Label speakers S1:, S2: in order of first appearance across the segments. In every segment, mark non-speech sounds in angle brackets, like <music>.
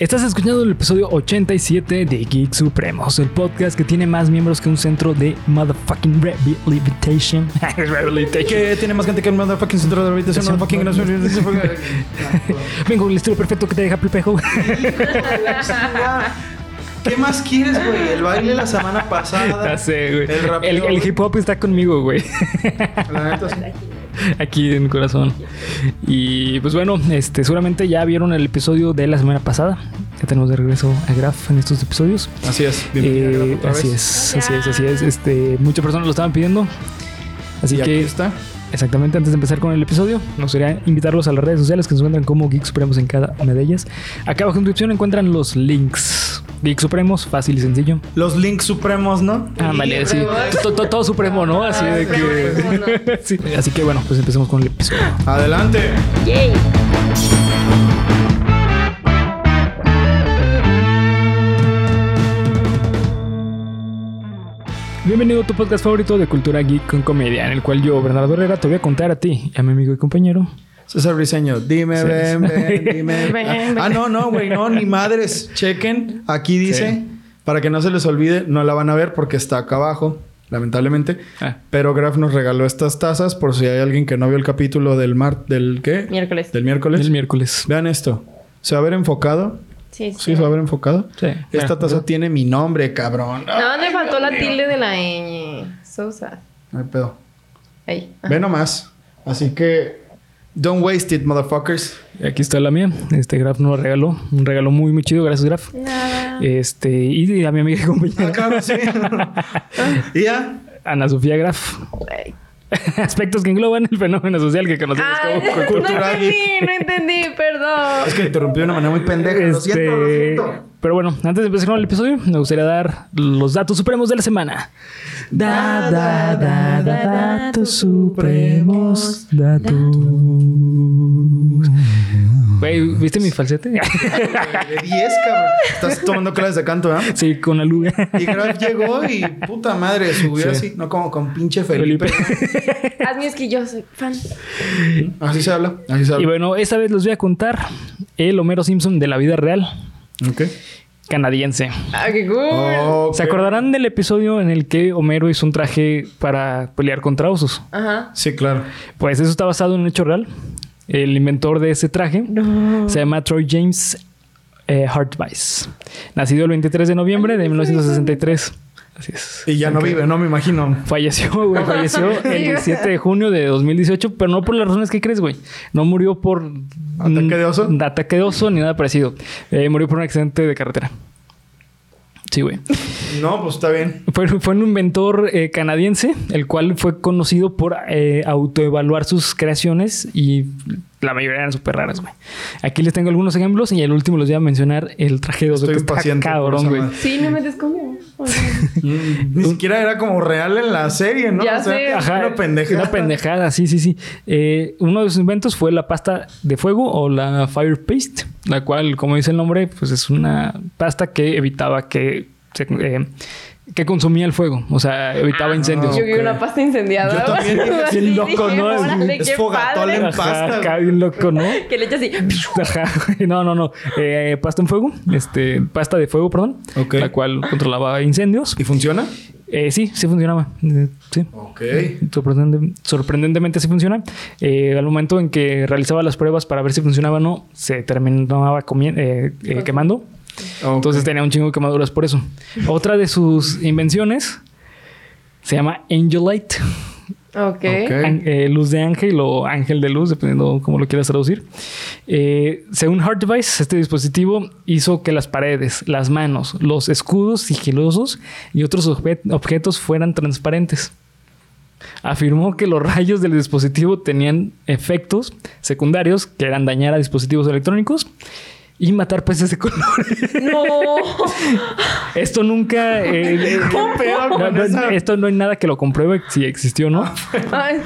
S1: Estás escuchando el episodio 87 de Geek Supremos, el podcast que tiene más miembros que un centro de motherfucking rehabilitation. <laughs>
S2: Que tiene más gente que un motherfucking centro de rehabilitación. Motherfucking <laughs>
S1: Vengo el estilo perfecto que te deja perplejo. <laughs>
S2: ¿Qué más quieres, güey? El baile la semana pasada.
S1: Ya sé, güey.
S2: El rapeo.
S1: El, el hip hop está conmigo, güey.
S2: La neta, sí. <laughs>
S1: Aquí en mi corazón. Y pues bueno, este, seguramente ya vieron el episodio de la semana pasada. Ya tenemos de regreso a Graf en estos episodios.
S2: Así es.
S1: Eh, así es, así es, así es. Este, muchas personas lo estaban pidiendo. Así
S2: Y
S1: que
S2: aquí está.
S1: Exactamente, antes de empezar con el episodio, nos gustaría invitarlos a las redes sociales que se encuentran como Geek Supremos en cada una de ellas. Acá abajo en descripción encuentran los links. Geek Supremos, fácil y sencillo.
S2: Los links supremos, ¿no?
S1: Ah, vale, sí. To- to- Todo, supremo, ¿no? Así de que. <laughs> Sí. Así que bueno, pues empecemos con el episodio.
S2: Adelante.
S1: Bienvenido a tu podcast favorito de cultura geek con comedia, en el cual yo, Bernardo Herrera, te voy a contar a ti y a mi amigo y compañero.
S2: César Briseño, dime,
S1: Sí.
S2: ven, ven, dime. <laughs>
S3: Ven, ven.
S2: Ah, no, no, güey, no, ni madres. Chequen, aquí dice,
S1: Sí.
S2: para que no se les olvide, no la van a ver porque está acá abajo, lamentablemente.
S1: Ah.
S2: Pero Graf nos regaló estas tazas por si hay alguien que no vio el capítulo del mar, del qué?
S3: Miércoles.
S2: Del miércoles.
S1: El miércoles.
S2: Vean esto. ¿Se va a ver enfocado?
S3: Sí, sí.
S2: Sí, se va a ver enfocado.
S1: Sí.
S2: Esta
S1: Mira,
S2: taza tiene mi nombre, cabrón.
S3: Nada más le faltó la tilde de la ñ. Sousa.
S2: No hay pedo.
S3: Ahí.
S2: Ve nomás. Así que... Don't waste it, motherfuckers.
S1: Aquí está la mía. Este Graf nos lo regaló. Un regalo muy, muy chido. Gracias, Graf.
S3: Nada.
S1: Este, y a mi amiga y compañera.
S2: Ah, claro, sí. <laughs> y ya.
S1: Ana Sofía Graf.
S3: Ay. <laughs>
S1: Aspectos que engloban el fenómeno social que conocemos
S3: Ay,
S1: como <laughs>
S3: no
S2: cultura
S3: entendí, no entendí, perdón.
S2: Es que interrumpí de una manera muy pendeja. Lo
S1: Este,
S2: siento, lo siento.
S1: Pero bueno, antes de empezar con el episodio, me gustaría dar los datos supremos de la semana. Da, da, da, da, datos supremos. Datos. Güey, ¿viste mi falsete? <laughs>
S2: De 10, cabrón. Estás tomando clases de canto, ¿eh?
S1: sí, con la luz.
S2: Y Graf llegó y puta madre, subió
S1: Sí.
S2: así, no como con pinche Felipe.
S3: Hazme <laughs> es que yo soy fan.
S2: Así se habla, así se
S1: Y
S2: habla.
S1: bueno, esta vez les voy a contar el Homero Simpson de la vida real
S2: Ok.
S1: canadiense.
S3: Ah, qué cool.
S1: ¿Se acordarán del episodio en el que Homero hizo un traje para pelear contra osos?
S3: Ajá.
S2: Sí, claro.
S1: Pues eso está basado en un hecho real. El inventor de ese traje
S3: No.
S1: se llama Troy James eh, Hartweiss. Nacido el 23 de noviembre de 1963. Así es.
S2: Y ya no vive, no me imagino.
S1: Falleció, güey. <laughs> Falleció el 17 de junio de 2018, pero no por las razones que crees, güey. No murió por...
S2: ¿Ataque de oso?
S1: Ataque de oso ni nada parecido. Eh, murió por un accidente de carretera. Sí, güey.
S2: No, pues está bien.
S1: Fue, fue un inventor eh, canadiense, el cual fue conocido por eh, autoevaluar sus creaciones y la mayoría eran súper raras, güey. Aquí les tengo algunos ejemplos y el último les voy a mencionar el traje de oso
S2: Estoy
S1: que está cabrón, güey.
S3: Sí, no me desconvio.
S2: Ni siquiera era como real en la serie, ¿no?
S3: Ya sé.
S1: Ajá,
S2: Una pendejada.
S1: Una pendejada, sí, sí, sí. Eh, uno de sus inventos fue la pasta de fuego o la fire paste, la cual, como dice el nombre, pues es una pasta que evitaba que se, eh, que consumía el fuego, o sea, evitaba incendios.
S3: Yo quiero una pasta incendiada.
S2: Yo también dije, <laughs>
S3: Así
S1: bien loco,
S3: dije,
S1: ¿no? Es-
S3: órale,
S2: es en
S1: Ajá,
S2: pasta,
S1: acá bien loco, ¿no? <laughs>
S3: Que le echa así.
S1: Ajá, no, no, no. Eh, pasta en fuego, este, pasta de fuego, perdón, la cual controlaba incendios.
S2: ¿Y funciona?
S1: Eh, sí, sí funcionaba. Eh, sí.
S2: Ok.
S1: Sorprendente- sorprendentemente sí funciona. Eh, al momento en que realizaba las pruebas para ver si funcionaba o no, se terminaba comi- Entonces tenía un chingo de quemaduras por eso. Otra de sus invenciones se llama Angelite.
S3: Ok.
S2: Ok.
S1: An- eh, luz de ángel o ángel de luz, dependiendo cómo lo quieras traducir. Eh, según Heart Device, este dispositivo hizo que las paredes, las manos, los escudos sigilosos y otros obje- objetos fueran transparentes. Afirmó que los rayos del dispositivo tenían efectos secundarios que eran dañar a dispositivos electrónicos y matar peces de colores. <laughs>
S3: No.
S1: Esto nunca. eh, <laughs>
S2: pedo
S1: no,
S2: con
S1: no,
S2: esa?
S1: esto no hay nada que lo compruebe si existió o no.
S3: Ay,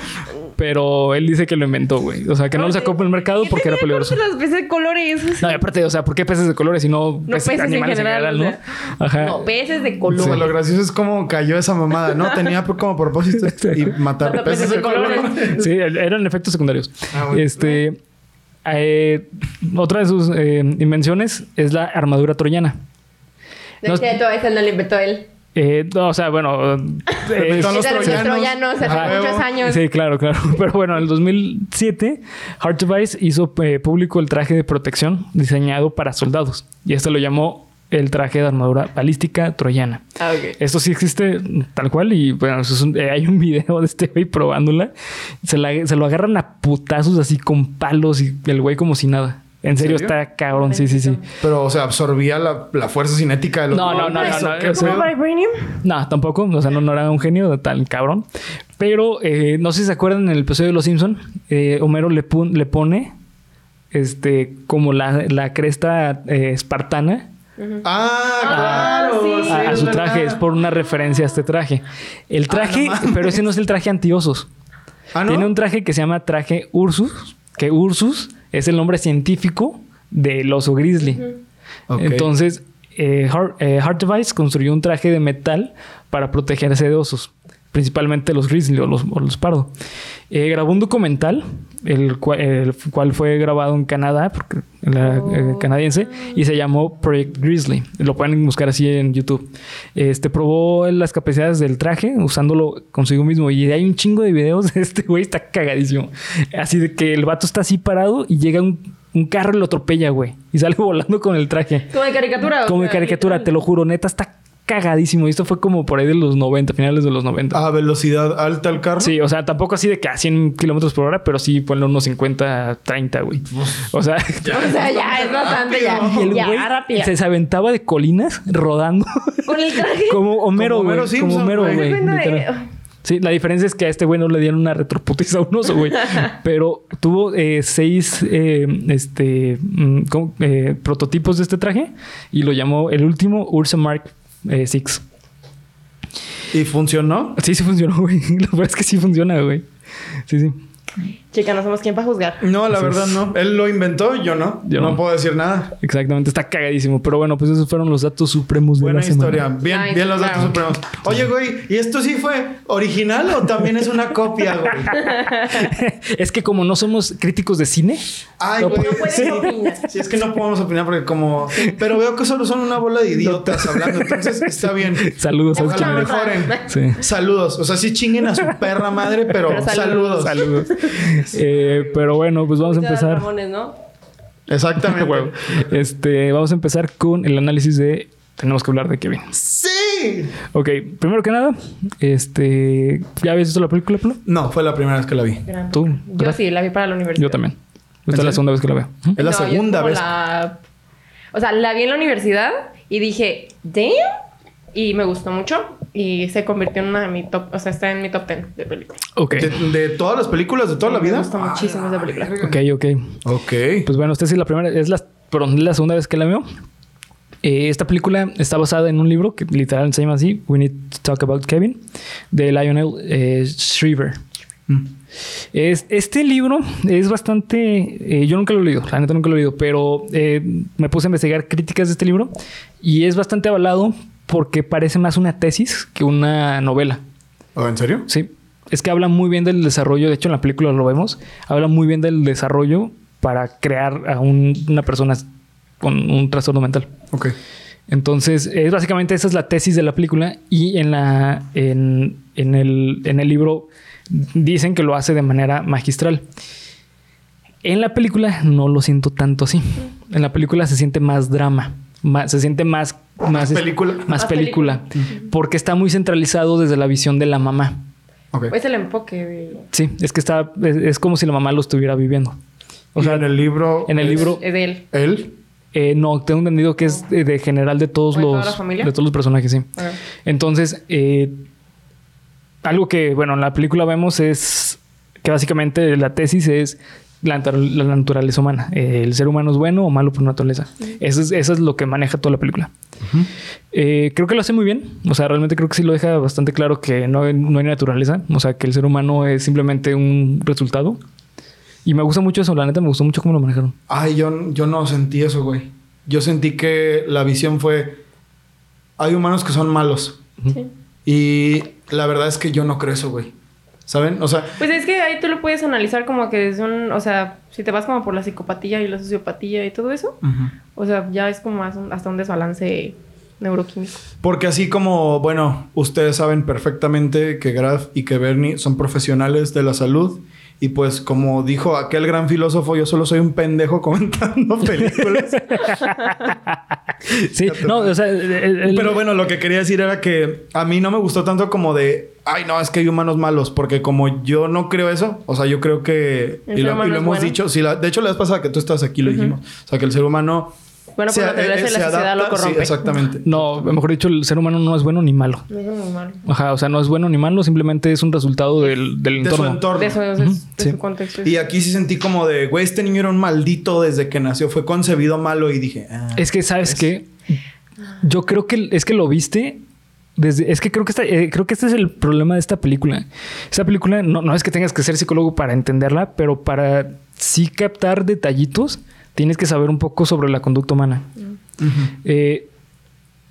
S1: Pero él dice que lo inventó, güey. O sea, que no lo sacó por el mercado
S3: ¿qué
S1: porque era peligroso.
S3: los peces de colores.
S1: No, y aparte, o sea, ¿por qué peces de colores y no,
S3: No peces en
S1: animales
S3: general,
S1: ¿no?
S3: o sea.
S1: Ajá.
S3: No, peces de
S2: O
S3: color.
S2: sea, lo gracioso es cómo cayó esa mamada. No tenía como propósito <laughs> y matar
S3: Matar
S2: peces de colores.
S1: Sí, eran efectos secundarios.
S2: Ah, bueno.
S1: Este. Eh, otra de sus eh, invenciones es la armadura troyana.
S3: De
S1: No-
S3: que todo eso no lo inventó él.
S1: Eh, no, o sea, bueno, es- <laughs>
S2: Son los
S3: Es
S2: troyanos.
S3: troyanos hace muchos años.
S1: Sí, claro, claro. <laughs> Pero bueno, en el 2007, Heart Device hizo eh, público el traje de protección diseñado para soldados. Y este lo llamó el traje de armadura balística troyana.
S3: Ah, ok.
S1: Esto sí existe tal cual y bueno, eso es un- eh, hay un <laughs> video de este güey probándola. Se, la- se lo agarran a putazos así con palos y el güey como si nada. En serio,
S2: serio?
S1: está cabrón, sí, sí, sí.
S2: Pero, o sea, absorbía la, la fuerza cinética de los
S1: No, no, no, no,
S2: ¿o
S1: no,
S2: qué
S1: o sea? No, tampoco. O sea, no, no era un genio tan cabrón. Pero eh, no sé si se acuerdan en el episodio de Los Simpson, eh, Homero le, le pone este como la, la cresta eh, espartana
S2: Ah,
S3: Ah,
S2: claro.
S3: sí.
S2: sí,
S1: a, a
S2: es
S1: su traje. Es por una referencia a este traje. El traje,
S2: no mames.
S1: pero ese no es el traje antiosos.
S2: Ah, ¿no?
S1: Tiene un traje que se llama traje Ursus, que Ursus es el nombre científico del oso grizzly. Entonces, eh, Heart, eh, Heart Device construyó un traje de metal para protegerse de osos, principalmente los grizzly o los, o los pardo. Eh, grabó un documental, el cual, el cual fue grabado en Canadá, porque eh, canadiense, y se llamó Project Grizzly. Lo pueden buscar así en YouTube. Este probó las capacidades del traje usándolo consigo mismo. Y hay un chingo de videos. Este güey está cagadísimo. Así de que el vato está así parado y llega un, un carro y lo atropella, güey. Y sale <laughs> volando con el traje.
S3: Como de caricatura.
S1: Como de caricatura,
S3: literal.
S1: te lo juro, neta, está cagadísimo. Y esto fue como por ahí de los 90, finales de los 90.
S2: A velocidad alta el carro.
S1: Sí, o sea, tampoco así de que a 100 kilómetros por hora, pero sí ponle unos 50, 30, güey. O sea, <laughs>
S3: O sea, ya es bastante, ya.
S1: y el güey
S3: rápido.
S1: se, se aventaba de colinas rodando
S3: Con el traje. <laughs>
S1: como Homero,
S2: Como
S1: güey.
S2: Homero
S1: Como Homero,
S2: güey.
S1: literal. Sí, la diferencia es que a este güey no le dieron una retroputiza a un oso, güey. <laughs> Pero tuvo eh, seis eh, este, mm, ¿cómo? Eh, prototipos de este traje y lo llamó el último Ursa Mark eh, 6.
S2: ¿Y funcionó?
S1: Sí, sí funcionó, güey. <laughs> Lo verdad es que sí funciona, güey. Sí, sí.
S3: Chica, no somos quien para juzgar.
S2: No, la
S1: Así
S2: verdad
S1: es.
S2: no. Él lo inventó, yo no.
S1: Yo
S2: no,
S1: no.
S2: puedo decir nada.
S1: Exactamente, está cagadísimo. Pero bueno, pues esos fueron los datos supremos de
S2: Buena
S1: la semana.
S2: historia. Bien,
S3: Nice,
S2: bien los datos supremos. Oye, güey, ¿y esto sí fue original o también es una copia, güey? <laughs>
S1: es que como no somos críticos de cine,
S2: Ay,
S1: No
S2: güey.
S3: puedes
S2: sí.
S3: opinar.
S2: Sí, es que no podemos opinar porque como... Pero veo que solo son una bola de idiotas hablando. Entonces está bien.
S1: saludos a
S2: Ojalá mejoren.
S1: Sí.
S2: Saludos. O sea, sí chinguen a su perra madre, pero,
S3: Pero
S2: saludos.
S3: saludos.
S1: Saludos. Eh, pero bueno, pues vamos a empezar.
S3: Ramones, ¿no?
S2: Exactamente.
S1: Huevo. <laughs> Este, vamos a empezar con el análisis de. Tenemos que hablar de Kevin.
S2: ¡Sí!
S1: Ok, primero que nada, este. ¿Ya habías visto la película, Pablo?
S2: No, fue la primera vez que la vi.
S3: Gran-
S1: ¿Tú?
S3: Yo
S1: ¿Verdad?
S3: sí, la vi para la universidad.
S1: Yo también. Esta es la segunda vez que la veo. ¿Mm?
S2: Es la
S3: No,
S2: segunda vez.
S3: la- O sea, la vi en la universidad y dije, damn. Y me gustó mucho. Y se convirtió en una de mi top. O sea, está en mi top 10 de películas.
S1: Ok.
S2: ¿De, de todas las películas de toda la vida?
S3: Me gusta muchísimo esa película.
S1: Ok, ok.
S2: Ok.
S1: Pues bueno, esta sí es la primera, es la, perdón, la segunda vez que la veo. Eh, esta película está basada en un libro que literal se llama así, We Need to Talk About Kevin, de Lionel eh, Shriver.
S2: Mm.
S1: Es, este libro es bastante. eh, yo nunca lo he leído, la neta nunca lo he leído, pero eh, me puse a investigar críticas de este libro y es bastante avalado porque parece más una tesis que una novela.
S2: ¿Oh, ¿En serio?
S1: Sí, es que habla muy bien del desarrollo. De hecho, en la película lo vemos. Habla muy bien del desarrollo para crear a un- una persona con un trastorno mental.
S2: Ok.
S1: Entonces, es básicamente esa es la tesis de la película y en la en, en el, en el libro dicen que lo hace de manera magistral. En la película no lo siento tanto así. En la película se siente más drama, más- se siente más más
S2: película.
S1: más
S3: Más
S1: película, porque está muy centralizado desde la visión de la mamá.
S2: Ok.
S3: Es el enfoque de...
S1: Sí, es que está es, es como si la mamá lo estuviera viviendo. O
S2: Y
S1: sea,
S2: en el libro.
S1: en el
S2: es
S1: libro
S3: es de él.
S2: Él.
S1: eh, no, tengo entendido que es de, de general de todos
S3: ¿O de toda
S1: los
S3: la familia?
S1: de todos los personajes, sí.
S3: Ah.
S1: Entonces, eh, algo que, bueno, en la película vemos es que básicamente la tesis es la, la naturaleza humana. Eh, el ser humano es bueno o malo por naturaleza. Eso, es, eso es lo que maneja toda la película. Eh, creo que lo hace muy bien. O sea, realmente creo que sí lo deja bastante claro que no, no hay naturaleza. O sea, que el ser humano es simplemente un resultado. Y me gusta mucho eso, la neta me gustó mucho cómo lo manejaron.
S2: Ay, yo, yo no sentí eso, güey. Yo sentí que la visión fue. Hay humanos que son malos.
S3: Sí.
S2: Y la verdad es que yo no creo eso, güey. ¿Saben? O sea,
S3: Pues es que ahí tú lo puedes analizar como que desde un, o sea, si te vas como por la psicopatía y la sociopatía y todo eso, o sea, ya es como hasta un desbalance neuroquímico.
S2: porque así como, bueno, ustedes saben perfectamente que Graf y que Bernie son profesionales de la salud. Y pues, como dijo aquel gran filósofo, yo solo soy un pendejo <laughs> comentando películas.
S1: Sí, no, o sea, el- el-
S2: Pero bueno, lo que quería decir era que a mí no me gustó tanto como de, ay, no, es que hay humanos malos, porque como yo no creo eso, o sea, yo creo que, y lo, y hemos
S3: bueno.
S2: dicho, sí, la- de hecho, la vez pasada que tú estás aquí lo dijimos, o sea, que el ser humano...
S3: Bueno, por
S2: eh,
S3: la
S2: se
S3: sociedad lo corrompe.
S2: Sí, exactamente. <laughs>
S1: no, mejor dicho, el ser humano no es bueno ni malo.
S3: No es muy malo.
S1: Ajá, o sea, no es bueno ni malo, simplemente es un resultado del, del
S2: De su
S1: entorno.
S2: entorno.
S3: De eso, de, de
S1: sí.
S3: su contexto.
S2: Y aquí sí sentí como de, güey, este niño era un maldito desde que nació, fue concebido malo y dije, ah,
S1: Es que, ¿sabes qué? Yo creo que es que lo viste. Desde, es que creo que, esta- eh, creo que este es el problema de esta película. Esta película no, no es que tengas que ser psicólogo para entenderla, pero para sí captar detallitos, tienes que saber un poco sobre la conducta humana. Eh,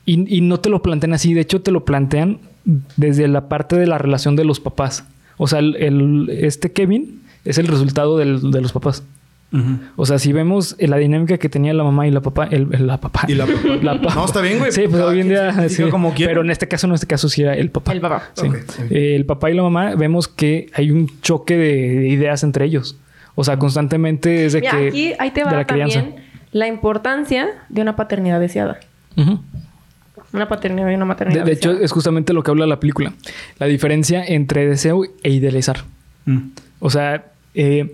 S1: y, y no te lo plantean así, de hecho te lo plantean desde la parte de la relación de los papás. O sea, el, el- este Kevin es el resultado del- de los papás. O sea, si vemos la dinámica que tenía la mamá y la papá, el, el- la papá.
S2: Y la <laughs> papá.
S1: La pa-
S2: No, está bien, güey.
S1: Sí, pues hoy en día. sí.
S2: como.
S1: Pero en este caso, en este caso sí era el papá.
S3: El papá.
S1: Sí. Eh, el papá y la mamá vemos que hay un choque de, de ideas entre ellos. O sea, constantemente es de
S3: Mira,
S1: que.
S3: aquí ahí te
S1: de
S3: va
S1: la crianza.
S3: también la importancia de una paternidad deseada. Una paternidad y una
S1: De,
S3: maternidad
S1: de hecho,
S3: deseada.
S1: es justamente lo que habla la película. La diferencia entre deseo e idealizar.
S2: Mm.
S1: O sea, eh,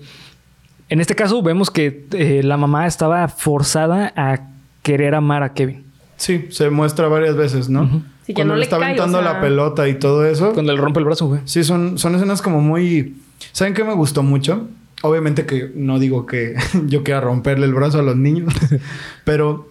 S1: en este caso vemos que eh, la mamá estaba forzada a querer amar a Kevin.
S2: Sí, se muestra varias veces, ¿no?
S3: Sí,
S2: Cuando
S3: no
S2: le está
S3: cae, o
S2: aventando
S3: sea-
S2: la pelota y todo eso.
S1: Cuando le rompe el brazo, güey.
S2: Sí, son, son escenas como muy... ¿Saben qué me gustó mucho? Obviamente que no digo que <laughs> yo quiera romperle el brazo a los niños, <laughs> pero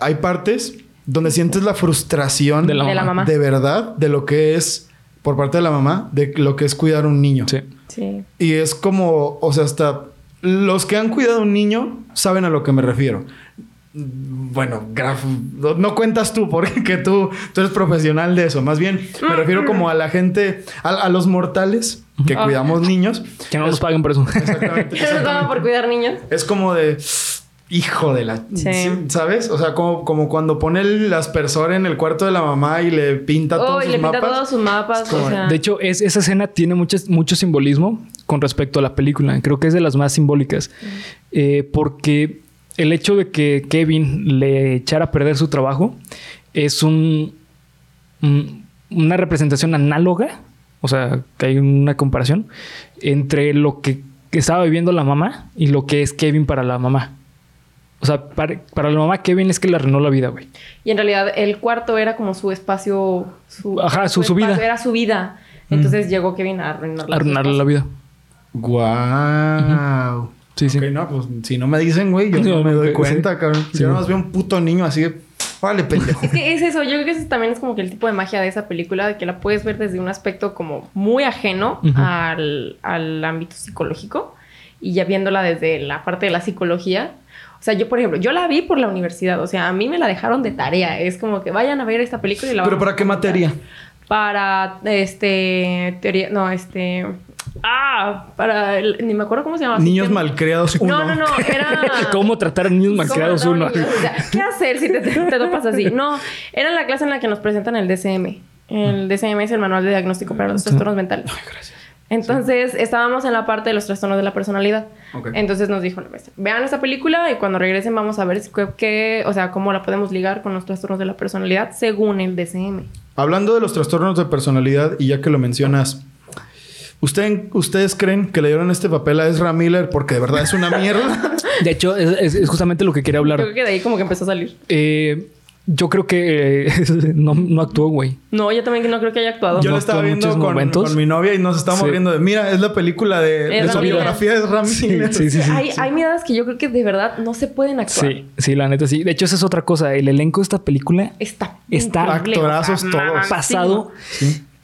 S2: hay partes donde sientes la frustración
S1: De la
S3: De la mamá.
S2: de verdad de lo que es, por parte de la mamá, de lo que es cuidar a un niño.
S1: Sí.
S3: Sí.
S2: Y es como, o sea, hasta los que han cuidado a un niño saben a lo que me refiero. Bueno, Graf, no, no cuentas tú porque tú, tú eres profesional de eso. Más bien me refiero como a la gente, a, a los mortales que
S3: Ah.
S2: cuidamos niños.
S1: Que no nos paguen por eso.
S2: Exactamente. <laughs>
S3: ¿Qué nos daba
S2: exactamente.
S3: por cuidar niños?
S2: Es como de hijo de la,
S3: Sí.
S2: ¿sabes? O sea, como, como cuando pone el aspersor en el cuarto de la mamá y le pinta
S3: Oh,
S2: todos
S3: y
S2: sus
S3: le pinta
S2: mapas.
S3: todos sus mapas.
S2: Es como-
S3: o sea,
S1: De hecho, es, esa escena tiene muchas- mucho simbolismo con respecto a la película. Creo que es de las más simbólicas. Eh, porque el hecho de que Kevin le echara a perder su trabajo es un, un- una representación análoga. O sea, que hay una comparación entre lo que, que estaba viviendo la mamá y lo que es Kevin para la mamá. O sea, para, para la mamá, Kevin es que le arruinó la vida, güey.
S3: Y en realidad el cuarto era como su espacio. Su,
S1: Ajá, su- su
S3: espacio,
S1: vida.
S3: Era su vida. Entonces llegó Kevin a arruinarle.
S1: la vida.
S2: Guau.
S1: Sí, sí.
S2: Ok, no, pues si no me dicen, güey, yo <laughs>
S1: No,
S2: no me doy
S1: sí.
S2: cuenta, cabrón.
S1: Sí.
S2: Yo nada más veo un puto niño así de, vale, pendejo.
S3: Es que es eso, yo creo que ese también es como que el tipo de magia de esa película, de que la puedes ver desde un aspecto como muy ajeno al, al ámbito psicológico y ya viéndola desde la parte de la psicología. O sea, yo, por ejemplo, yo la vi por la universidad, o sea, a mí me la dejaron de tarea. Es como que vayan a ver esta película y la
S2: ¿Pero para qué materia?
S3: Para, este, teoría, no, este... Ah, para, el- ni me acuerdo cómo se llama.
S2: Niños
S3: Sistema-
S2: malcriados uno.
S3: No, no, no, era... <laughs>
S1: ¿Cómo tratar a niños malcriados
S3: ¿Cómo
S1: uno?
S3: no, niños? O sea, ¿Qué hacer si te, te, te topas así? No, era la clase en la que nos presentan el DCM. El DCM es el manual de diagnóstico para los trastornos mentales. Entonces, estábamos en la parte de los trastornos de la personalidad. Entonces nos dijo la maestra, vean esta película y cuando regresen vamos a ver si- qué, qué- o sea, cómo la podemos ligar con los trastornos de la personalidad según el DCM.
S2: Hablando de los trastornos de personalidad, y ya que lo mencionas, ¿usted- ¿ustedes creen que le dieron este papel a Ezra Miller porque de verdad es una mierda? <laughs>
S1: De hecho, es, es- es justamente lo que quería hablar.
S3: Creo que de ahí como que empezó a salir.
S1: Eh, yo creo que eh, <laughs> no, no actuó, güey.
S3: No, yo también no creo que haya actuado.
S2: Yo
S1: No
S2: la estaba viendo
S1: muchos
S2: con,
S1: momentos.
S2: con mi novia y nos estábamos
S1: Sí.
S2: riendo de, mira, es la película de, su biografía de Miller.
S1: Sí, sí, sí.
S3: hay, hay miradas que yo creo que de verdad no se pueden actuar.
S1: Sí, sí, la neta sí. De hecho, esa es otra cosa. El elenco de esta película
S3: Está,
S1: Está
S2: actorazos todos.
S1: pasado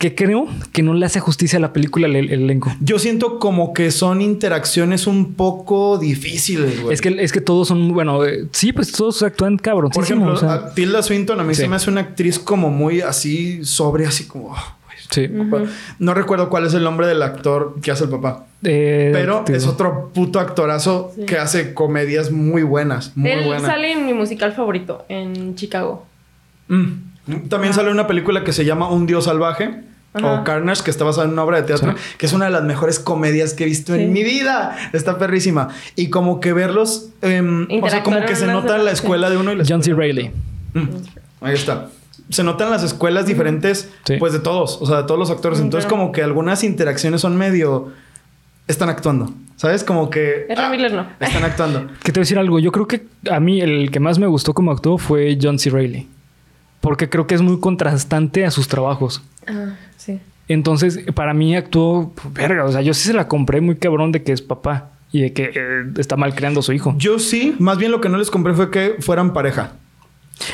S1: que creo que no le hace justicia a la película el, el elenco.
S2: Yo siento como que son interacciones un poco difíciles, güey.
S1: Es que, es que todos son, bueno, eh, sí, pues todos actúan cabroncísimo.
S2: Por ejemplo,
S1: o sea,
S2: a Tilda Swinton a mí
S1: Sí.
S2: se me hace una actriz como muy así, sobre, así como... ah, pues,
S1: Sí.
S2: No recuerdo cuál es el nombre del actor que hace el papá.
S1: Eh,
S2: Pero es otro puto actorazo
S3: Sí.
S2: que hace comedias muy buenas. Muy
S3: Él sale en mi musical favorito, en Chicago.
S2: Mm. También sale una película que se llama Un Dios Salvaje.
S3: Ajá.
S2: O Carnage, que está basada en una obra de teatro,
S1: Sí.
S2: que es una de las mejores comedias que he visto
S3: Sí.
S2: en mi vida. Está perrísima. Y como que verlos, em, o sea, como que se nota la escuela de uno y la
S1: John C. Reilly.
S2: Mm, Ahí está. Se notan las escuelas diferentes,
S1: Sí.
S2: pues de todos, o sea, de todos los actores. Entonces,
S3: claro.
S2: como que algunas interacciones son medio. Están actuando. ¿Sabes? Como que.
S3: Ezra
S2: ah,
S3: Miller no.
S2: Están actuando. <laughs>
S1: Que te voy a decir algo. Yo creo que a mí el que más me gustó como actuó fue John C. Reilly. Porque creo que es muy contrastante a sus trabajos.
S3: Ah, sí.
S1: Entonces, para mí actuó, verga, o sea, yo sí se la compré muy cabrón de que es papá y de que eh, está mal creando a su hijo.
S2: Yo sí, más bien lo que no les compré fue que fueran pareja.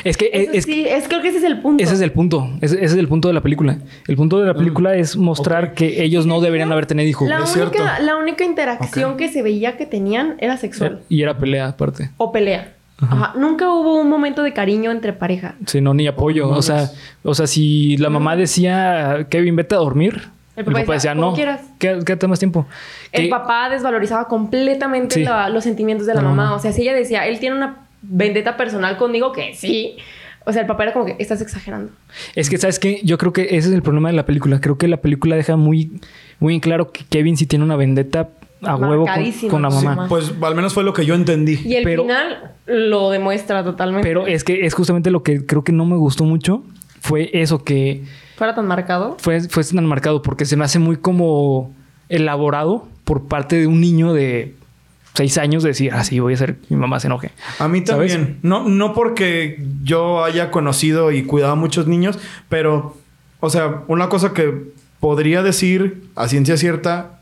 S1: Es que es,
S3: sí, es, creo que ese es el punto.
S1: ese es el punto, ese, ese es el punto de la película. El punto de la película es mostrar que ellos no deberían haber tenido hijos.
S3: La
S2: Es
S3: única, la única interacción que se veía que tenían era sexual
S1: Y era pelea aparte.
S3: o pelea. Ajá. Nunca hubo un momento de cariño entre pareja.
S1: Sí, no, ni apoyo.
S2: Oh,
S1: o sea, o sea, si la mamá decía, Kevin, vete a dormir. El papá, decía,
S3: decía, "Como
S1: no,
S3: quieras".
S1: quédate quédate más tiempo.
S3: El papá desvalorizaba completamente
S1: Sí.
S3: la- los sentimientos de la mamá. O sea, si ella decía, él tiene una vendetta personal conmigo, que sí. O sea, el papá era como que estás exagerando.
S1: Es que, ¿sabes qué? Yo creo que ese es el problema de la película. Creo que la película deja muy, muy en claro que Kevin sí tiene una vendetta a huevo con, la mamá.
S2: Pues al menos fue lo que yo entendí.
S3: Y el
S1: Pero-
S3: final lo demuestra totalmente.
S1: Pero es que es justamente lo que creo que no me gustó mucho. Fue eso que
S3: ¿Fuera tan marcado?
S1: fue, fue tan marcado porque se me hace muy como elaborado por parte de un niño de seis años decir, ah, sí, voy a hacer que mi mamá se enoje.
S2: A mí
S1: ¿Sabes?
S2: también. No, no porque yo haya conocido y cuidado a muchos niños, pero, o sea, una cosa que podría decir a ciencia cierta,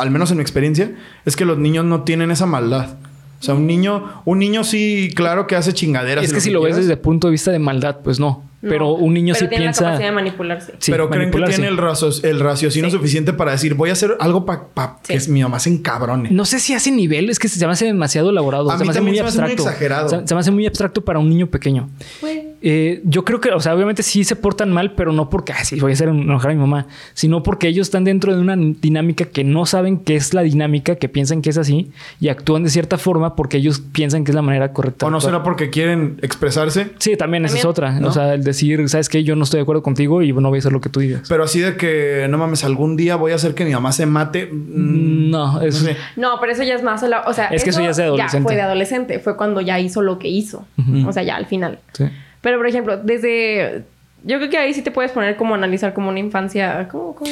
S2: al menos en mi experiencia, es que los niños no tienen esa maldad. O sea, un niño, un niño sí, claro que hace chingaderas.
S1: Es que si lo ves desde el punto de vista de maldad, pues no.
S3: No.
S1: Pero un niño
S3: Pero
S1: sí
S3: tiene
S1: piensa...
S3: la capacidad de manipularse.
S1: Sí,
S2: pero creen que tiene el, razo- el raciocinio
S3: Sí.
S2: suficiente para decir, voy a hacer algo para
S3: Sí.
S2: que mi mamá se encabrone.
S1: No sé si hace nivel, es que se me hace demasiado elaborado.
S2: A
S1: se
S2: mí
S1: me hace muy
S2: se me hace muy
S1: abstracto.
S2: exagerado.
S1: Se, se me hace muy abstracto para un niño pequeño.
S3: Pues,
S1: Eh, yo creo que, o sea, obviamente sí se portan mal, pero no porque, ah, sí, voy a hacer enojar a mi mamá, sino porque ellos están dentro de una dinámica que no saben qué es la dinámica, que piensan que es así y actúan de cierta forma porque ellos piensan que es la manera correcta.
S2: O no será porque quieren expresarse,
S1: Sí, también, esa es otra.
S2: ¿No?
S1: O sea, el decir, sabes que yo no estoy de acuerdo contigo y no voy a hacer lo que tú digas.
S2: pero así de que, no mames, algún día voy a hacer que mi mamá se mate. Mm,
S1: No, es.
S2: no sé.
S3: No, pero eso ya es más... O sea,
S1: Es que eso ya es de adolescente.
S3: fue de adolescente. Fue cuando ya hizo lo que hizo. O sea, ya al final.
S1: Sí.
S3: Pero, por ejemplo, desde... Yo creo que ahí sí te puedes poner como analizar como una infancia... ¿Cómo? cómo?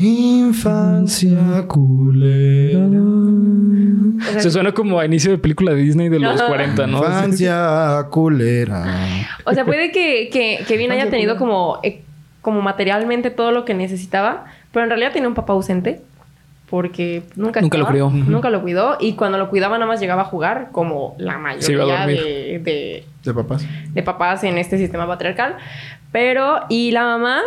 S2: Infancia culera.
S3: O sea,
S1: Se suena como a inicio de película de Disney de los
S3: Ajá.
S1: 40, ¿no?
S2: Infancia culera.
S3: O sea, puede que, que Kevin haya tenido como, eh, como materialmente todo lo que necesitaba, pero en realidad tenía un papá ausente. Porque nunca,
S1: Nunca lo crió.
S3: Nunca lo cuidó. Y cuando lo cuidaba, nada más llegaba a jugar, como la mayoría de, De
S2: papás.
S3: de papás en este sistema patriarcal. Pero, y la mamá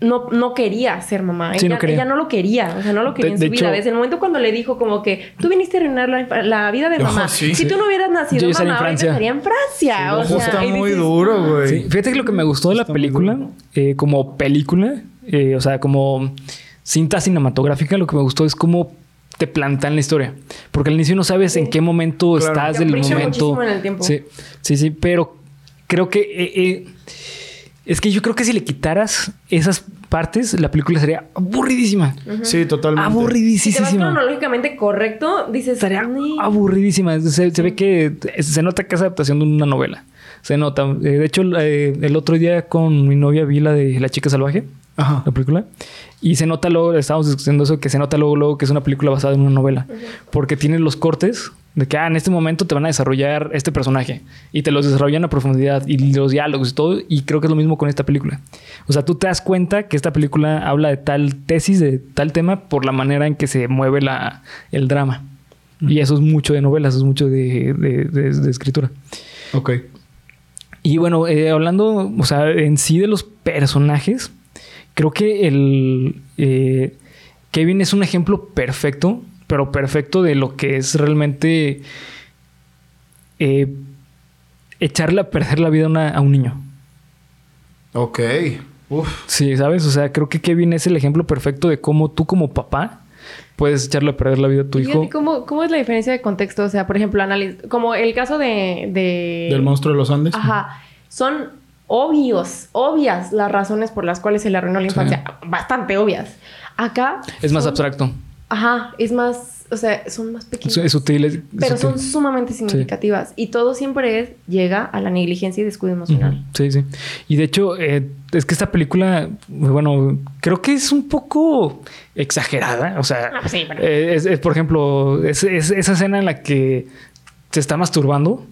S3: no, no quería ser mamá.
S1: Sí,
S3: ella,
S1: no quería.
S3: ella no lo quería. O sea, no lo quería
S1: De-
S3: en
S1: de
S3: su vida.
S1: hecho-
S3: Desde el momento cuando le dijo como que tú viniste a arruinar la, la vida de
S2: Oh,
S3: mamá.
S2: sí,
S3: si
S2: sí.
S3: tú no hubieras nacido
S1: Yo estaría en
S3: mamá,
S1: Francia.
S3: estaría en Francia. o sea,
S2: está muy
S3: dices,
S2: duro, güey.
S1: Sí, fíjate que lo que me gustó de la
S2: Está
S1: película, eh, como película, eh, o sea, como cinta cinematográfica, lo que me gustó es cómo te plantan la historia. Porque al inicio no sabes en qué momento
S2: Claro.
S1: estás del momento.
S3: en el tiempo.
S1: Sí, sí, sí, pero creo que eh, eh, es que yo creo que si le quitaras esas partes, la película sería aburridísima.
S2: Sí, totalmente.
S3: Si te vas
S1: Aburridísima.
S3: cronológicamente correcto, dices...
S1: Estaría
S3: "Ni".
S1: aburridísima. Se, se ve que se nota que es adaptación de una novela. Se nota. Eh, De hecho, el otro día con mi novia vi la de La chica salvaje,
S2: Ajá.
S1: la película. Y se nota luego, estábamos discutiendo eso, que se nota luego, luego que es una película basada en una novela. Porque tiene los cortes de que ah, en este momento te van a desarrollar este personaje. Y te los desarrollan a profundidad. Y los diálogos y todo. Y creo que es lo mismo con esta película. O sea, tú te das cuenta que esta película habla de tal tesis, de tal tema, por la manera en que se mueve la, el drama. Y eso es mucho de novelas, es mucho de, de- de- de escritura.
S2: Ok.
S1: Y bueno, eh, hablando, o sea, en sí de los personajes, creo que el eh, Kevin es un ejemplo perfecto, pero perfecto de lo que es realmente eh, echarle a perder la vida a, una- a un niño.
S2: Ok. Uf.
S1: Sí, ¿sabes? O sea, creo que Kevin es el ejemplo perfecto de cómo tú como papá puedes echarle a perder la vida a tu hijo.
S3: ¿Cómo, ¿Cómo es la diferencia de contexto? O sea, por ejemplo, como el caso de... de...
S2: Del monstruo de los Andes.
S3: Ajá. Son obvios, obvias las razones por las cuales se le arruinó la
S1: Sí.
S3: infancia. Bastante obvias. Acá...
S1: Es más abstracto.
S3: Ajá, es más... O sea, son más pequeñas.
S1: Es, sutil. es-
S3: pero son sumamente significativas. Y todo siempre es... Llega a la negligencia y descuido emocional.
S1: Sí, sí. Y de hecho, eh, es que esta película, bueno, creo que es un poco exagerada. O sea,
S3: Ah, pues sí,
S1: eh, es, es, por ejemplo, es, es esa escena en la que se está masturbando.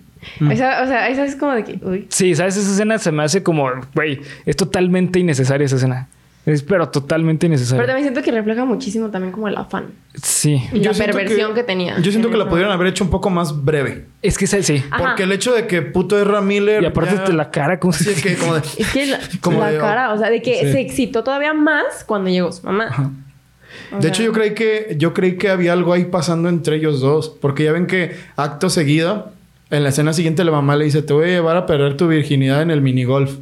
S3: Esa- o sea, esa es como de que... Uy.
S1: Sí, ¿sabes? Esa escena se me hace como, güey, es totalmente innecesaria esa escena. Es, pero totalmente
S3: Pero
S1: innecesaria.
S3: también siento que refleja muchísimo también como el afán.
S1: Sí.
S3: Y la
S2: siento
S3: perversión que tenía
S2: Yo siento
S3: en
S2: que la pudieron haber hecho un poco más breve.
S1: Es que esa- sí.
S3: Ajá.
S2: Porque el hecho de que puto Ezra Miller.
S1: Y aparte
S2: ya-
S1: de la cara, como si...
S2: es que como de.
S3: Es que la, <laughs>
S2: Como
S3: la
S2: de-
S3: cara, o sea, de que
S1: Sí.
S3: se excitó todavía más cuando llegó su mamá. O
S2: De hecho, yo creí que yo creí que había algo ahí pasando entre ellos dos. Porque ya ven que acto seguido, en la escena siguiente, la mamá le dice: Te voy a llevar a perder tu virginidad en el minigolf.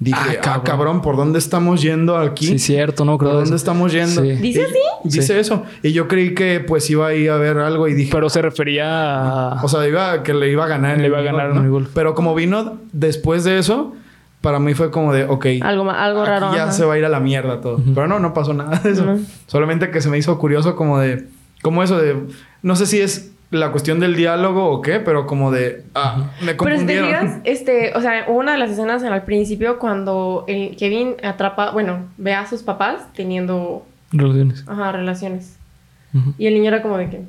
S2: Dije,
S1: Ah,
S2: ah,
S1: cabrón.
S2: cabrón. ¿por dónde estamos yendo aquí?
S1: Sí, cierto, no
S2: ¿Por
S1: creo de
S2: dónde estamos yendo?
S1: Sí.
S3: ¿Dice así?
S2: Dice
S1: Sí.
S2: eso. Y yo creí que pues iba a ir a ver algo y dije,
S1: Pero se refería a...
S2: o sea, iba, que le iba a ganar. en
S1: Le
S2: el
S1: iba a
S2: minigolf,
S1: ganar el minigolf.
S2: Pero como vino después de eso, para mí fue como de, ok.
S3: Algo, algo
S2: aquí
S3: raro.
S2: ya
S3: ajá.
S2: se va a ir a la mierda todo. Pero no, no pasó nada de eso.
S3: No.
S2: Solamente que se me hizo curioso como de... Como eso de... No sé si es la cuestión del diálogo o qué, pero como de... Ah, me
S3: Pero si te
S2: confundieron.
S3: fijas, este, o sea, hubo una de las escenas al principio cuando el Kevin atrapa, bueno, ve a sus papás teniendo
S1: Relaciones.
S3: ajá, relaciones. Y el niño era como de que.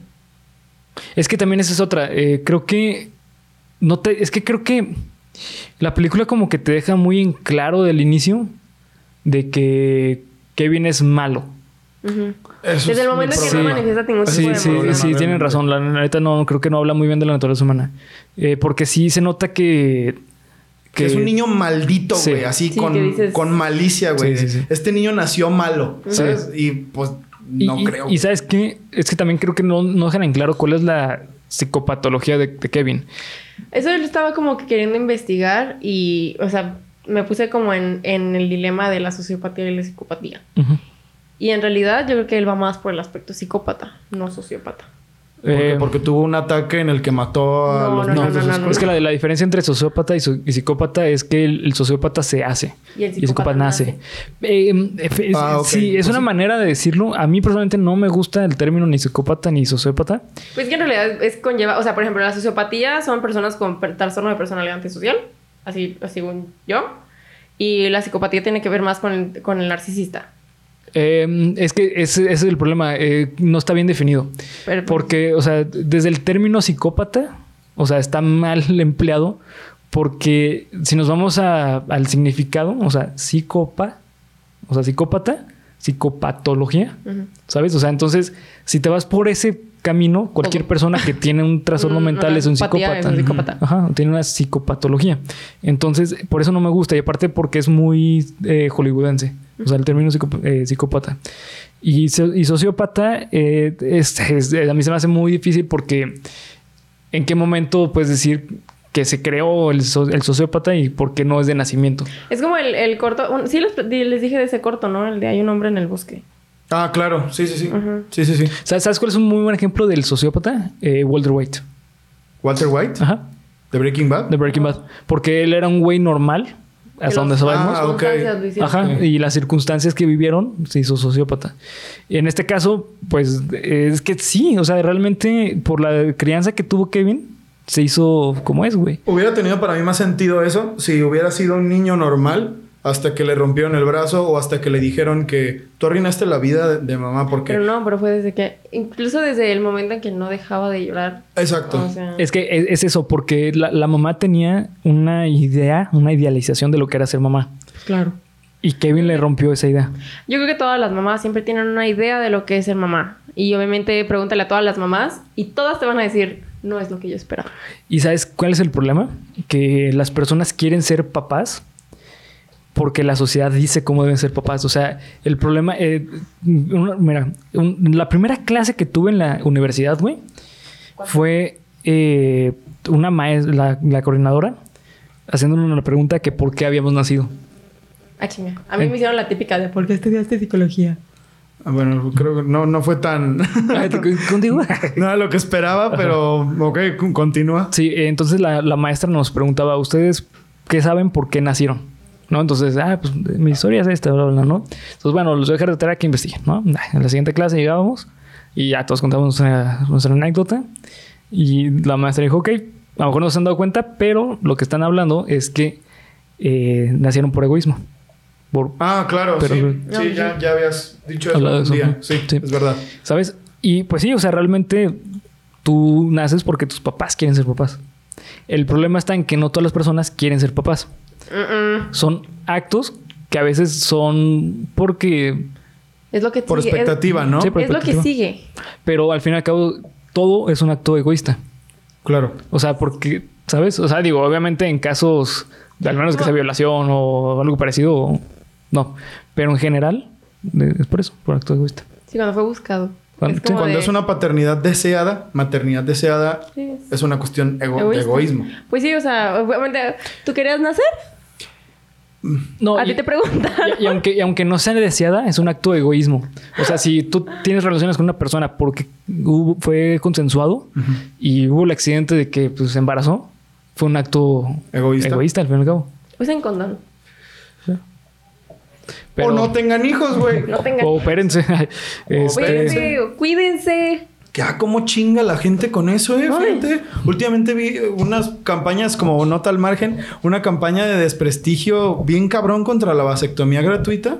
S1: Es que también esa es otra. Eh, creo que. No te. Es que creo que. La película como que te deja muy en claro del inicio de que Kevin es malo.
S3: ujú.
S2: Eso
S3: Desde
S2: es
S3: el momento que no
S2: problema.
S3: manifiesta ningún tipo
S1: Sí,
S3: de
S1: sí,
S3: emoción.
S1: sí, tienen
S2: realmente.
S1: razón. La neta no, creo que no habla muy bien de la naturaleza humana. Eh, porque sí se nota que.
S2: Que es un niño maldito,
S1: Sí.
S2: güey. Así
S3: Sí,
S2: con,
S3: dices-
S2: con malicia, güey.
S1: Sí, sí, sí.
S2: Este niño nació malo, ¿sabes? Y pues no
S1: y,
S2: creo.
S1: Y, sabes qué? Es que también creo que no, no dejan en claro cuál es la psicopatología de, de Kevin.
S3: Eso yo estaba como que queriendo investigar y, o sea, me puse como en, en el dilema de la sociopatía y la psicopatía.
S1: Ujú.
S3: Y en realidad yo creo que él va más por el aspecto psicópata, no sociópata.
S2: Porque,
S1: Eh,
S2: porque tuvo un ataque en el que mató a
S3: No,
S2: los
S3: no,
S2: niños
S3: no, no.
S1: Es que la, la diferencia entre sociópata y, so- y psicópata es que el, el sociópata se hace
S3: Y el psicópata
S1: nace. Eh, eh,
S2: Ah.
S1: Sí, es
S2: Pues
S1: una
S2: sí.
S1: manera de decirlo. A mí personalmente no me gusta el término ni psicópata ni sociópata.
S3: Pues que en realidad es conlleva, o sea, por ejemplo, la sociopatía son personas con trastorno de personalidad antisocial, así, según yo. Y la psicopatía tiene que ver más con el, con el narcisista.
S1: Eh, es que ese, ese es el problema. eh, no está bien definido.
S3: Pero-
S1: Porque, o sea, desde el término psicópata, o sea, está mal <laughs> empleado. Porque si nos vamos a- al significado, o sea, psicópata, o sea, psicópata, psicopatología. ¿sabes? O sea, entonces, si te vas por ese camino, cualquier
S3: Todo.
S1: persona que tiene un trastorno <laughs> mental es un psicópata.
S3: es un psicópata.
S1: Ajá, tiene una psicopatología. Entonces, por eso no me gusta. Y aparte porque es muy eh, hollywoodense. O sea, el término eh, psicópata. Y, so- y sociópata, eh, es- es- a mí se me hace muy difícil porque en qué momento puedes decir que se creó el, so- el sociópata y por qué no es de nacimiento.
S3: Es como el, el corto, sí les, les dije de ese corto, ¿no? El de Hay un hombre en el bosque.
S2: Ah, claro. Sí, sí, sí. Sí, sí, sí.
S1: ¿Sabes, sabes cuál es un muy buen ejemplo del sociópata? Eh, Walter White.
S2: Walter White,
S1: Ajá.
S2: de Breaking Bad.
S1: De Breaking Bad. Porque él era un güey normal, hasta donde sabemos.
S2: Ah, ok.
S3: circunstancias lo hicieron.
S1: Ajá, y las circunstancias que vivieron se hizo sociópata. Y en este caso, pues es que sí, o sea, realmente por la crianza que tuvo Kevin, se hizo como es, güey.
S2: Hubiera tenido para mí más sentido eso si hubiera sido un niño normal hasta que le rompieron el brazo o hasta que le dijeron que tú arruinaste la vida de, de mamá porque...
S3: Pero no, pero fue desde que, incluso desde el momento en que no dejaba de llorar.
S2: Exacto.
S3: O sea,
S1: Es que es, es eso, porque la, la mamá tenía una idea, una idealización de lo que era ser mamá.
S3: claro.
S1: Y Kevin le rompió esa idea.
S3: Yo creo que todas las mamás siempre tienen una idea de lo que es ser mamá. Y obviamente pregúntale a todas las mamás y todas te van a decir, no es lo que yo esperaba.
S1: ¿Y sabes cuál es el problema? Que las personas quieren ser papás porque la sociedad dice cómo deben ser papás. O sea, el problema... eh, una- mira, un- la primera clase que tuve en la universidad, güey, fue eh, una maestra, la, la coordinadora, haciéndonos una pregunta que por qué habíamos nacido.
S3: Ah, chinga. A mí me hicieron la típica de ¿por qué estudiaste psicología?
S2: Ah, Bueno, creo que no, no fue tan...
S1: ¿tú- ¿Contigo? <laughs>
S2: no era lo que esperaba, pero ok, continúa.
S1: Sí, eh, entonces la, la maestra nos preguntaba, ¿ustedes qué saben por qué nacieron? ¿No? Entonces, ah, pues mi historia es esta, bla, bla, bla, ¿no? Entonces, bueno, los voy a dejar de tarea que investiguen, ¿no? En la siguiente clase llegábamos y ya todos contamos nuestra, nuestra anécdota y la maestra dijo, ok, a lo mejor no se han dado cuenta, pero lo que están hablando es que eh, nacieron por egoísmo. Por,
S2: Ah, claro,
S1: Pero-
S2: sí. Sí, ya, ya habías dicho eso
S1: Hablado de
S2: un
S1: eso,
S2: día.
S1: ¿no?
S2: Sí,
S1: Sí.
S2: es verdad.
S1: ¿Sabes? Y pues sí, o sea, realmente tú naces porque tus papás quieren ser papás. El problema está en que no todas las personas quieren ser papás. Son actos que a veces son porque...
S3: Es lo que
S2: Por
S3: sigue. es-
S2: expectativa, ¿no?
S1: Sí, por
S3: Es, lo que
S1: expectativa.
S3: sigue.
S1: Pero al fin y al cabo, todo es un acto egoísta.
S2: Claro.
S1: O sea, porque, ¿sabes? O sea, digo, obviamente en casos, de al menos que sea violación o algo parecido, no. Pero en general, eh, es por eso, por acto egoísta.
S3: Sí, cuando fue buscado.
S1: Cuando-
S3: Es como
S2: Cuando
S3: de-
S2: es una paternidad deseada, maternidad deseada,
S3: Sí, es
S2: es una cuestión ego- de egoísmo.
S3: Pues sí, o sea, obviamente, ¿tú querías nacer?
S1: No,
S3: A ti te preguntan.
S1: Y, y aunque, y aunque no sea deseada, es un acto de egoísmo. O sea, si tú tienes relaciones con una persona porque hubo- fue consensuado y hubo el accidente de que pues, se embarazó, fue un acto
S2: Egoísta.
S1: egoísta al fin y al cabo.
S3: Usen condón.
S1: Pero,
S2: O no tengan hijos, güey.
S3: No tengan.
S1: o espérense. <laughs> Este,
S3: Cuídense, cuídense.
S2: Que ah, cómo chinga la gente con eso, eh. Fíjate. Últimamente vi unas campañas como nota al margen, una campaña de desprestigio bien cabrón contra la vasectomía gratuita.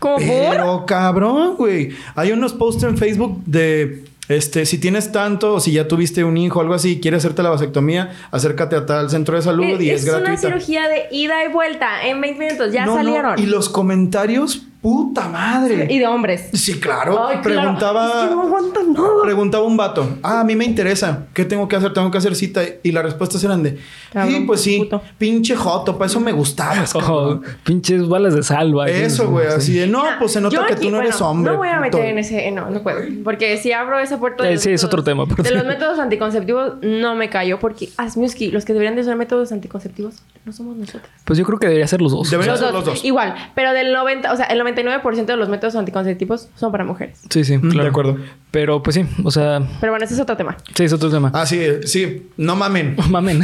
S3: ¿Cómo?
S2: Pero cabrón, güey. Hay unos posts en Facebook de este, si tienes tanto o si ya tuviste un hijo algo así y quieres hacerte la vasectomía, acércate a tal centro de salud
S3: Es,
S2: y es,
S3: es una
S2: gratuita.
S3: cirugía de ida y vuelta en 20 minutos. Ya
S2: No, no,
S3: salieron.
S2: Y los comentarios, puta madre.
S3: Y de hombres.
S2: Sí, claro.
S3: Ay, claro.
S2: Preguntaba.
S3: Es que no aguantan nada.
S2: Preguntaba un vato, ah, a mí me interesa, ¿qué tengo que hacer? Tengo que hacer cita. Y las respuestas eran de,
S3: Cabrón,
S2: sí, pues sí,
S3: puto.
S2: pinche joto, para eso me gustabas. <laughs>
S1: oh,
S2: cabrón".
S1: pinches balas de salva.
S2: Eso, güey,
S1: Sí.
S2: así de, no, pues se nota
S3: Yo
S2: que
S3: aquí,
S2: tú no eres hombre.
S3: No voy a
S2: puto".
S3: meter en ese. No, no puedo. Porque si abro esa puerta.
S1: Eh, sí, es otro tema,
S3: De
S1: sí.
S3: los métodos anticonceptivos no me callo. Porque, Asmiuski, los que deberían de usar métodos anticonceptivos no somos nosotras.
S1: Pues yo creo que debería ser los dos.
S2: Debería-
S3: Los
S2: ser los dos.
S3: Igual. Pero del 90, o sea, el 99% de los métodos anticonceptivos son para mujeres.
S1: Sí, sí,
S2: Mm,
S1: claro.
S2: De acuerdo.
S1: Pero pues sí, o sea,
S3: Pero bueno, ese es otro tema.
S1: sí, es otro tema.
S2: Ah, sí, sí, no mamen. <laughs>
S1: Mamen.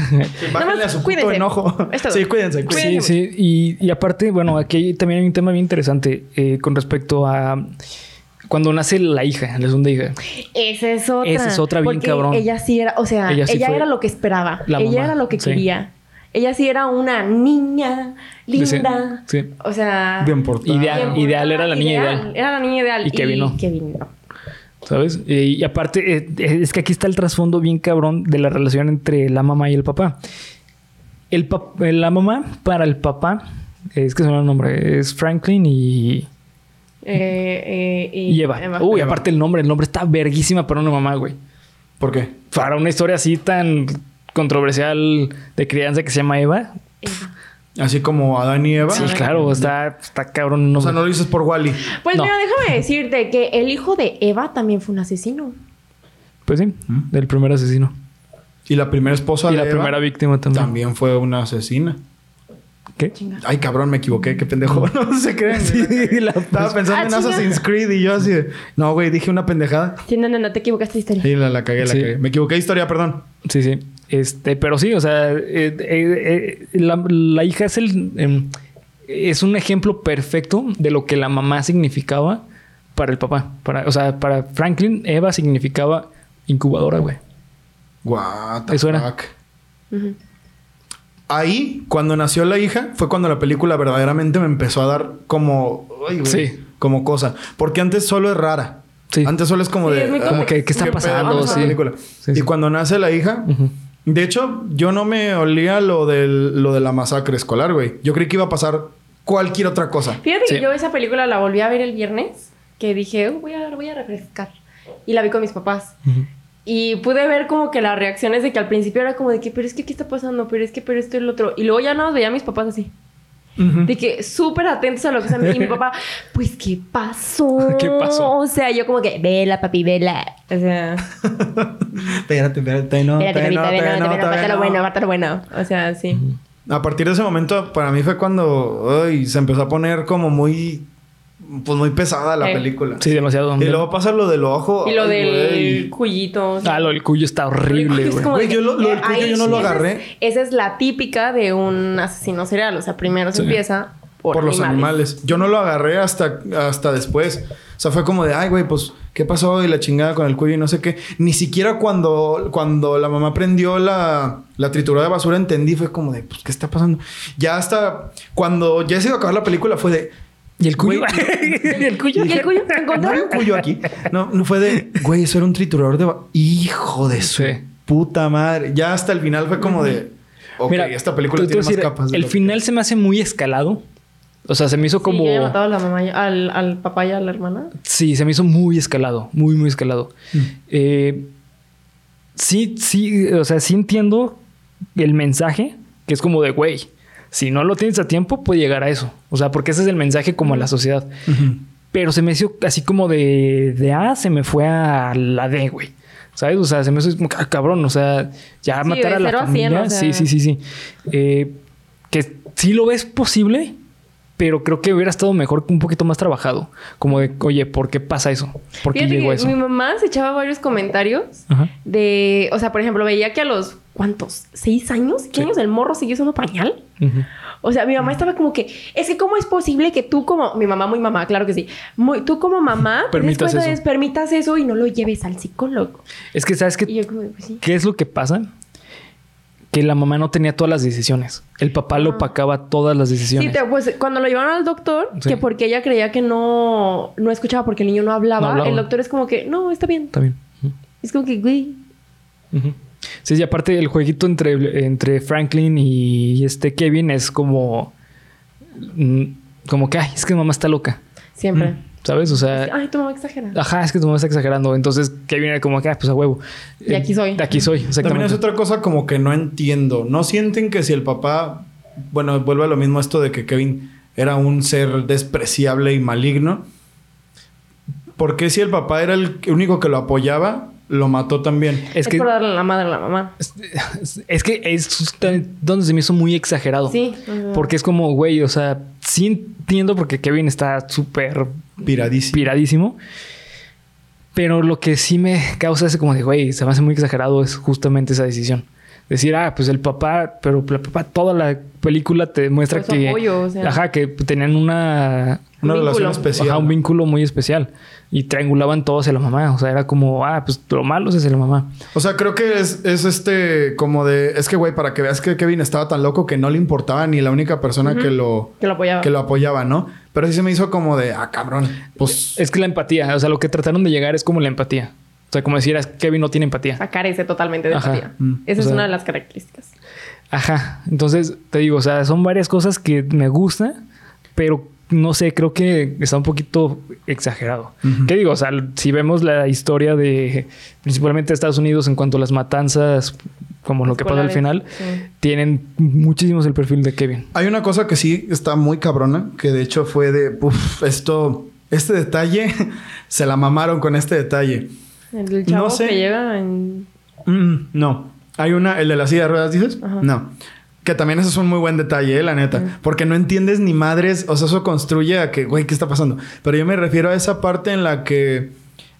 S2: Bájenle a su puto
S3: cuídense.
S2: enojo. Sí, cuídense, cuídense.
S1: Sí, sí. Y, y aparte, bueno, aquí también hay un tema bien interesante eh, con respecto a cuando nace la hija, la segunda hija.
S3: Esa es otra.
S1: Esa es otra bien
S3: Porque
S1: cabrón.
S3: Ella sí era, o sea,
S1: Ella sí
S3: era lo que esperaba.
S1: la
S3: ella
S1: mamá,
S3: era lo que
S1: sí.
S3: quería. Ella sí era una niña linda.
S1: Sí.
S3: O sea,
S2: Bien portada.
S1: Ideal.
S3: bien
S1: ideal, era la niña ideal.
S3: Era la niña ideal.
S1: Y Kevin no.
S3: Kevin no.
S1: ¿Sabes? Eh, y aparte, eh, es que aquí está el trasfondo bien cabrón de la relación entre la mamá y el papá. El pap- eh, la mamá para el papá, es que olvidó el nombre, es Franklin y,
S3: Eh, eh, y,
S1: y Eva. Uy,
S2: Eva.
S1: aparte el nombre, el nombre está verguísima para una mamá, güey.
S2: ¿Por qué?
S1: Para una historia así tan controversial de crianza que se llama Eva.
S3: Eva.
S2: Así como Adán y Eva.
S1: Sí, claro, está, está cabrón. el
S2: O sea, no lo dices por Wally.
S3: Pues
S1: No.
S3: mira, déjame decirte que el hijo de Eva también fue un asesino.
S1: Pues sí, del primer asesino.
S2: Y la primera esposa
S1: Y
S2: de
S1: la
S2: Eva
S1: primera víctima también.
S2: también fue una asesina.
S1: ¿Qué?
S2: Ay, cabrón, me equivoqué, qué pendejo. <laughs> No se creen.
S1: Sí, la-
S2: Estaba pensando
S3: Ah,
S2: en
S3: chinga.
S2: Assassin's Creed y yo así de, no, güey, dije una pendejada.
S3: Sí, no, no, no, te equivocaste de historia.
S2: Y la, la cagué, la
S1: Sí.
S2: cagué. Me equivoqué de historia, perdón.
S1: Sí, sí. Este, pero sí, o sea, eh, eh, eh, la, la hija es el em, es un ejemplo perfecto de lo que la mamá significaba para el papá. Para, o sea, para Franklin, Eva significaba incubadora, güey.
S2: What the
S1: Eso era.
S2: Ahí, cuando nació la hija, fue cuando la película verdaderamente me empezó a dar como... ay, güey,
S1: Sí.
S2: Como cosa. Porque antes solo es rara.
S1: Sí.
S2: Antes solo es como
S3: Sí,
S2: de...
S3: es
S2: ah,
S1: Como que, ¿qué está pasando? Sí.
S2: película.
S1: Sí,
S2: y cuando nace la hija... De hecho, yo no me olía lo, del, lo de la masacre escolar, güey. Yo creí que iba a pasar cualquier otra cosa.
S3: Fíjate
S1: Sí.
S3: que yo esa película la volví a ver el viernes, que dije, "Uh, voy, a, voy a refrescar. Y la vi con mis papás. Y pude ver como que las reacciones de que al principio era como de que, pero es que, ¿qué está pasando? Pero es que, pero esto y lo otro. Y luego ya nos veía mis papás así. De que súper atentos a lo que están Y mi papá, <laughs> pues, ¿qué pasó?
S1: ¿Qué pasó?
S3: O sea, yo como que, vela, papi, vela. O sea,
S2: Espérate, espérate, no,
S3: espérate,
S2: te
S3: papito,
S2: no,
S3: vela, no, lo bueno, bueno. O sea, sí.
S2: A partir de ese momento, para mí fue cuando ay, se empezó a poner como muy, pues muy pesada la
S3: Eh.
S2: película.
S1: Sí, demasiado.
S2: Y luego pasa lo del ojo.
S3: Y lo
S2: ay,
S3: del
S2: güey.
S3: cuyito.
S1: Ah, lo del cuyo está horrible,
S3: cuyo es
S1: güey.
S2: Güey, yo lo- lo del cuyo
S3: Ay,
S2: yo no lo
S3: esa es-
S2: agarré.
S3: Esa es la típica de un asesino serial. O sea, primero se
S1: Sí.
S3: empieza por,
S2: por los animales. Yo no lo agarré hasta, hasta después. O sea, fue como de, ay, güey, pues, ¿qué pasó? Y la chingada con el cuello y no sé qué. Ni siquiera cuando, cuando la mamá prendió la, la triturada de basura entendí. Fue como de, pues, ¿qué está pasando? Ya hasta cuando ya se iba a acabar la película fue de... <laughs>
S1: ¿Y el cuyo? ¿Y el cuyo?
S3: ¿Y el cuyo? ¿Te
S2: ¿No hay un cuyo aquí? <laughs> No, no fue de, güey, eso era un triturador de... Hijo de su
S1: Sí.
S2: puta madre. Ya hasta el final fue como de... Ok,
S1: Mira,
S2: esta película tiene más
S1: decir,
S2: capas. de
S1: El
S2: que-
S1: final se me hace muy escalado. O sea, se me hizo
S3: Sí,
S1: como...
S3: haya matado a la mamá, y- al, al papá y a la hermana.
S1: Sí, se me hizo muy escalado, muy, muy escalado.
S2: Mm.
S1: Eh, sí, sí, o sea, sí entiendo el mensaje, que es como de, güey, si no lo tienes a tiempo, puede llegar a eso. O sea, porque ese es el mensaje como a la sociedad.
S2: Ujú.
S1: Pero se me hizo así como de, de A, se me fue a la D, güey. ¿Sabes? O sea, se me hizo como, ah, cabrón, o sea, ya
S3: Sí,
S1: matar a la
S3: a
S1: familia.
S3: cien, o sea.
S1: Sí, sí, sí, sí. Eh, que sí lo ves posible, pero creo que hubiera estado mejor, un poquito más trabajado. Como de, oye, ¿por qué pasa eso? ¿Por qué
S3: Fíjate
S1: llegó eso?
S3: mi mamá se echaba varios comentarios
S1: Ajá.
S3: de... O sea, por ejemplo, veía que a los... ¿Cuántos? ¿Seis años? ¿Qué
S1: Sí.
S3: años el morro siguió usando pañal? O sea, mi mamá estaba como que, es que cómo es posible que tú como, mi mamá muy mamá, claro que sí, muy, tú como mamá <laughs>
S1: Permitas eso.
S3: permitas eso y no lo lleves al psicólogo.
S1: Es que, ¿sabes qué?
S3: pues sí.
S1: ¿Qué es lo que pasa? Que la mamá no tenía todas las decisiones. El papá lo opacaba todas las
S3: Sí,
S1: decisiones.
S3: te- pues cuando lo llevaron al doctor,
S1: Sí.
S3: que porque ella creía que no, no escuchaba porque el niño no hablaba,
S1: No hablaba.
S3: el doctor es como que, no, está bien.
S1: Está bien.
S3: Es como que, güey.
S1: Sí, y aparte el jueguito entre, entre Franklin y este Kevin es como... mm, Como que, ay, es que mamá está loca.
S3: siempre.
S1: ¿Sabes? O sea...
S3: Ay, tu mamá exagera.
S1: Ajá, es que tu mamá está exagerando. Entonces Kevin era como que, ah, pues a huevo.
S3: De aquí soy.
S1: De aquí soy,
S2: También es otra cosa como que no entiendo. ¿No sienten que si el papá... Bueno, vuelve a lo mismo esto de que Kevin era un ser despreciable y maligno. ¿Por qué si el papá era el único que lo apoyaba, lo mató también?
S1: Es
S3: Es,
S1: que,
S3: por darle la madre a la mamá.
S1: es que es donde se me hizo muy exagerado.
S3: Sí.
S1: Porque es como, güey, o sea, sí entiendo porque Kevin está súper
S2: Piradísimo.
S1: piradísimo. Pero lo que sí me causa ese como de, güey, se me hace muy exagerado es justamente esa decisión. Decir, ah, pues el papá, pero el papá toda la película te demuestra
S3: Pues
S1: que...
S3: apoyo, o sea.
S1: Ajá, que tenían una...
S2: Una
S3: Un
S2: relación especial.
S1: Ajá, un vínculo muy especial. Y triangulaban todo hacia la mamá. O sea, era como, ah, pues lo malo es hacia la mamá.
S2: O sea, creo que es, es este como de... Es que, güey, para que veas que Kevin estaba tan loco que no le importaba ni la única persona que lo...
S3: Que lo apoyaba.
S2: Que lo apoyaba, ¿no? Pero sí se me hizo como de... Ah, cabrón. Pues...
S1: Es que la empatía, o sea, lo que trataron de llegar es como la empatía. O sea, como decir, "Ah, Kevin no tiene empatía.
S3: sea, carece totalmente de
S1: Ajá.
S3: empatía.
S2: Mm.
S3: Esa
S1: O
S3: es
S1: sea-
S3: una de las características.
S1: Ajá. Entonces, te digo, o sea, son varias cosas que me gusta, pero no sé, creo que está un poquito exagerado. ¿Qué digo? O sea, si vemos la historia de principalmente de Estados Unidos en cuanto a las matanzas, como lo que pasa al final,
S3: sí.
S1: tienen muchísimos el perfil de Kevin.
S2: Hay una cosa que sí está muy cabrona, que de hecho fue de, uff, esto, este detalle, <laughs> se la mamaron con este detalle.
S3: El chavo
S2: No sé.
S3: que llega en...
S2: Mm, no, hay una, el de la silla de ruedas, dices?
S3: Ajá.
S2: No. Que también eso es un muy buen detalle, eh, la neta. Porque no entiendes ni madres, o sea, eso construye a que, güey, ¿qué está pasando? Pero yo me refiero a esa parte en la que,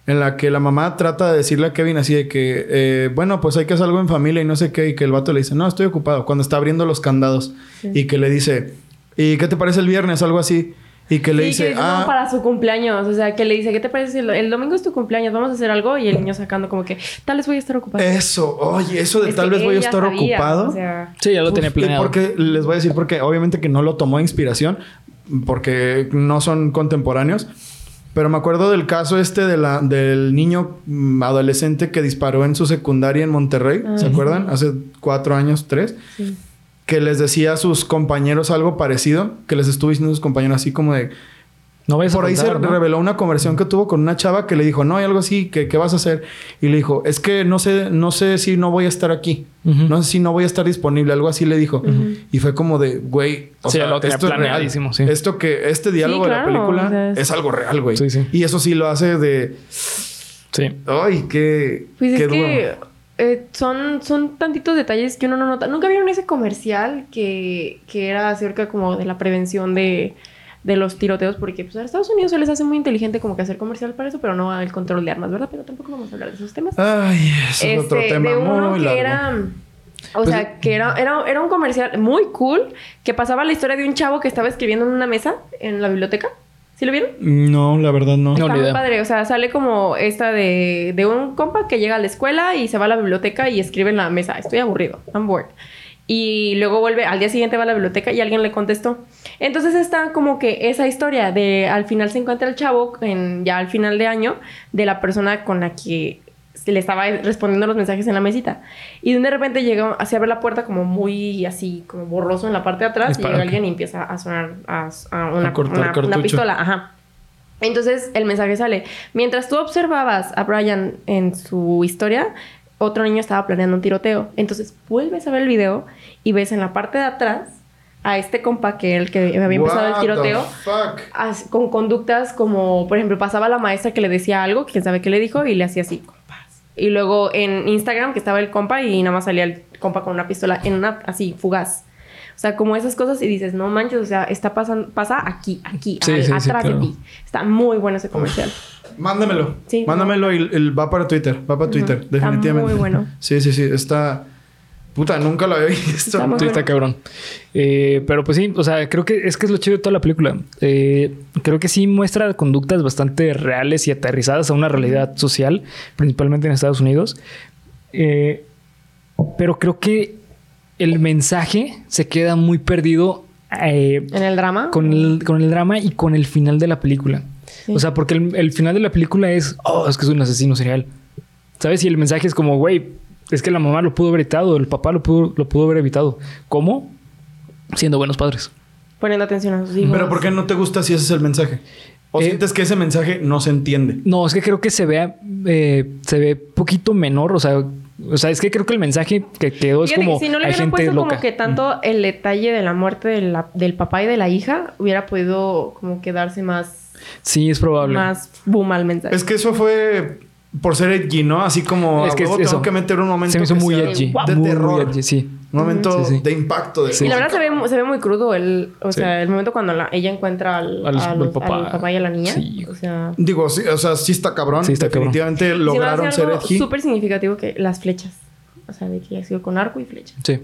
S2: en la que la mamá trata de decirle a Kevin así de que, eh, bueno, pues hay que hacer algo en familia y no sé qué, y que el vato le dice, no, estoy ocupado, cuando está abriendo los candados. Y que le dice, ¿y qué te parece el viernes? Algo así. Y que le
S3: Sí,
S2: dice,
S3: que dice,
S2: ah,
S3: no, para su cumpleaños. O sea, que le dice, ¿qué te parece? si El, el domingo es tu cumpleaños, vamos a hacer algo. Y el niño sacando como que, tal vez voy a estar ocupado.
S2: eso, oye, eso de
S3: Es
S2: tal vez voy a estar
S3: sabía,
S2: ocupado.
S3: O sea,
S1: Sí, ya lo
S2: Uf,
S1: tenía planeado.
S2: Porque les voy a decir porque obviamente que no lo tomó de inspiración porque no son contemporáneos. Pero me acuerdo del caso este de la, del niño mm, adolescente que disparó en su secundaria en Monterrey.
S3: Ah,
S2: ¿Se
S3: sí.
S2: acuerdan? Hace cuatro años, tres.
S3: sí.
S2: Que les decía a sus compañeros algo parecido. Que les estuvo diciendo a sus compañeros así como de...
S1: No vayas a
S2: Por ahí se reveló una conversión que tuvo con una chava que le dijo, no, hay algo así, que ¿qué vas a hacer? Y le dijo, es que no sé, no sé si no voy a estar aquí. No sé si no voy a estar disponible. Algo así le dijo. Y fue como de, güey, o
S1: Sí,
S2: sea,
S1: lo tenía
S2: esto es real.
S1: sí.
S2: Esto que, este diálogo de la película
S3: o sea, es-
S2: es... algo real, güey.
S1: Sí, sí.
S2: Y eso sí lo hace de,
S1: Sí.
S2: ay, qué,
S3: Pues
S2: qué
S3: es que eh, son, son tantitos detalles que uno no nota. ¿Nunca vieron ese comercial que, que era acerca como de la prevención de, de los tiroteos? Porque pues, a Estados Unidos se les hace muy inteligente como que hacer comercial para eso, pero no el control de armas, ¿verdad? Pero tampoco vamos a hablar de esos temas.
S2: Ay, eso es otro
S3: Este,
S2: tema
S3: de uno
S2: muy
S3: que
S2: largo.
S3: era... O
S1: Pues-
S3: sea, que era, era, era un comercial muy cool que pasaba la historia de un chavo que estaba escribiendo en una mesa en la biblioteca. ¿Sí lo vieron?
S2: No, la verdad no.
S1: No.
S3: Está
S1: ni
S3: muy padre. O sea, sale como esta de, de un compa que llega a la escuela y se va a la biblioteca y escribe en la mesa. Estoy aburrido. I'm bored. Y luego vuelve, al día siguiente va a la biblioteca y alguien le contestó. Entonces está como que esa historia de al final se encuentra el chavo, en, ya al final de año, de la persona con la que le estaba respondiendo los mensajes en la mesita. Y de repente llega, así abre la puerta como muy así, como borroso en la parte de atrás. Y llega alguien y empieza a sonar a, a una,
S2: A cortar
S3: una- una pistola. Ajá. Entonces el mensaje sale. Mientras tú observabas a Brian en su historia, otro niño estaba planeando un tiroteo. Entonces vuelves a ver el video y ves en la parte de atrás a este compa que era el que había empezado el
S2: What
S3: tiroteo.
S2: the fuck?
S3: as- con conductas como, por ejemplo, pasaba la maestra que le decía algo, quién sabe qué le dijo, y le hacía así. Y luego en Instagram que estaba el compa y nada más salía el compa con una pistola en una así fugaz. O sea, como esas cosas y dices, no manches, o sea, está pasando, pasa aquí, aquí,
S1: Sí,
S3: al-
S1: sí, sí,
S3: atrás
S1: claro.
S3: de ti. Está muy bueno ese comercial.
S2: Mándamelo.
S3: Sí.
S2: Mándamelo y el- va para Twitter. Va para Twitter,
S3: Está
S2: definitivamente.
S3: muy bueno.
S2: Sí, sí, sí. Está. Puta, nunca lo había visto.
S3: Está
S1: Sí, está cabrón. Eh, pero pues sí, o sea, creo que es que es lo chido de toda la película. Eh, creo que sí muestra conductas bastante reales y aterrizadas a una realidad social, principalmente en Estados Unidos. Eh, pero creo que el mensaje se queda muy perdido eh,
S3: En el drama.
S1: con, el, con el drama y con el final de la película.
S3: Sí.
S1: O sea, porque el, el final de la película es, oh, es que es un asesino serial. ¿Sabes? Y el mensaje es como, güey, es que la mamá lo pudo haber evitado, el papá lo pudo, lo pudo haber evitado. ¿Cómo? Siendo buenos padres.
S3: Poniendo atención a sus hijos.
S2: Pero ¿por qué no te gusta si ese es el mensaje? ¿O
S1: Eh,
S2: sientes que ese mensaje no se entiende?
S1: No, es que creo que se ve, eh, se ve poquito menor. O sea, o sea, es que creo que el mensaje que quedó es como
S3: que si no le hubieran
S1: gente
S3: puesto
S1: loca.
S3: como que tanto el detalle de la muerte de la- del papá y de la hija, hubiera podido como quedarse más,
S1: Sí, es probable.
S3: más boom al mensaje.
S2: Es que eso fue por ser edgy, ¿no? Así como
S1: Es
S2: a
S1: que es
S2: tengo que meter un momento
S1: se me hizo muy edgy.
S2: de
S1: muy,
S2: terror.
S1: muy edgy, sí.
S2: Un momento
S1: Sí, sí.
S2: de impacto. De
S3: Y la verdad se ve, se ve muy crudo el, o
S1: Sí.
S3: sea, el momento cuando la- ella encuentra al,
S1: papá.
S3: al papá y a la niña.
S1: Sí.
S3: O sea,
S2: Digo, sí, o sea, sí está cabrón.
S1: Sí está cabrón.
S2: Definitivamente
S3: me
S2: lograron ser
S3: algo
S2: edgy.
S3: súper significativo que las flechas. O sea, de que ha sido con arco y flecha.
S1: Sí.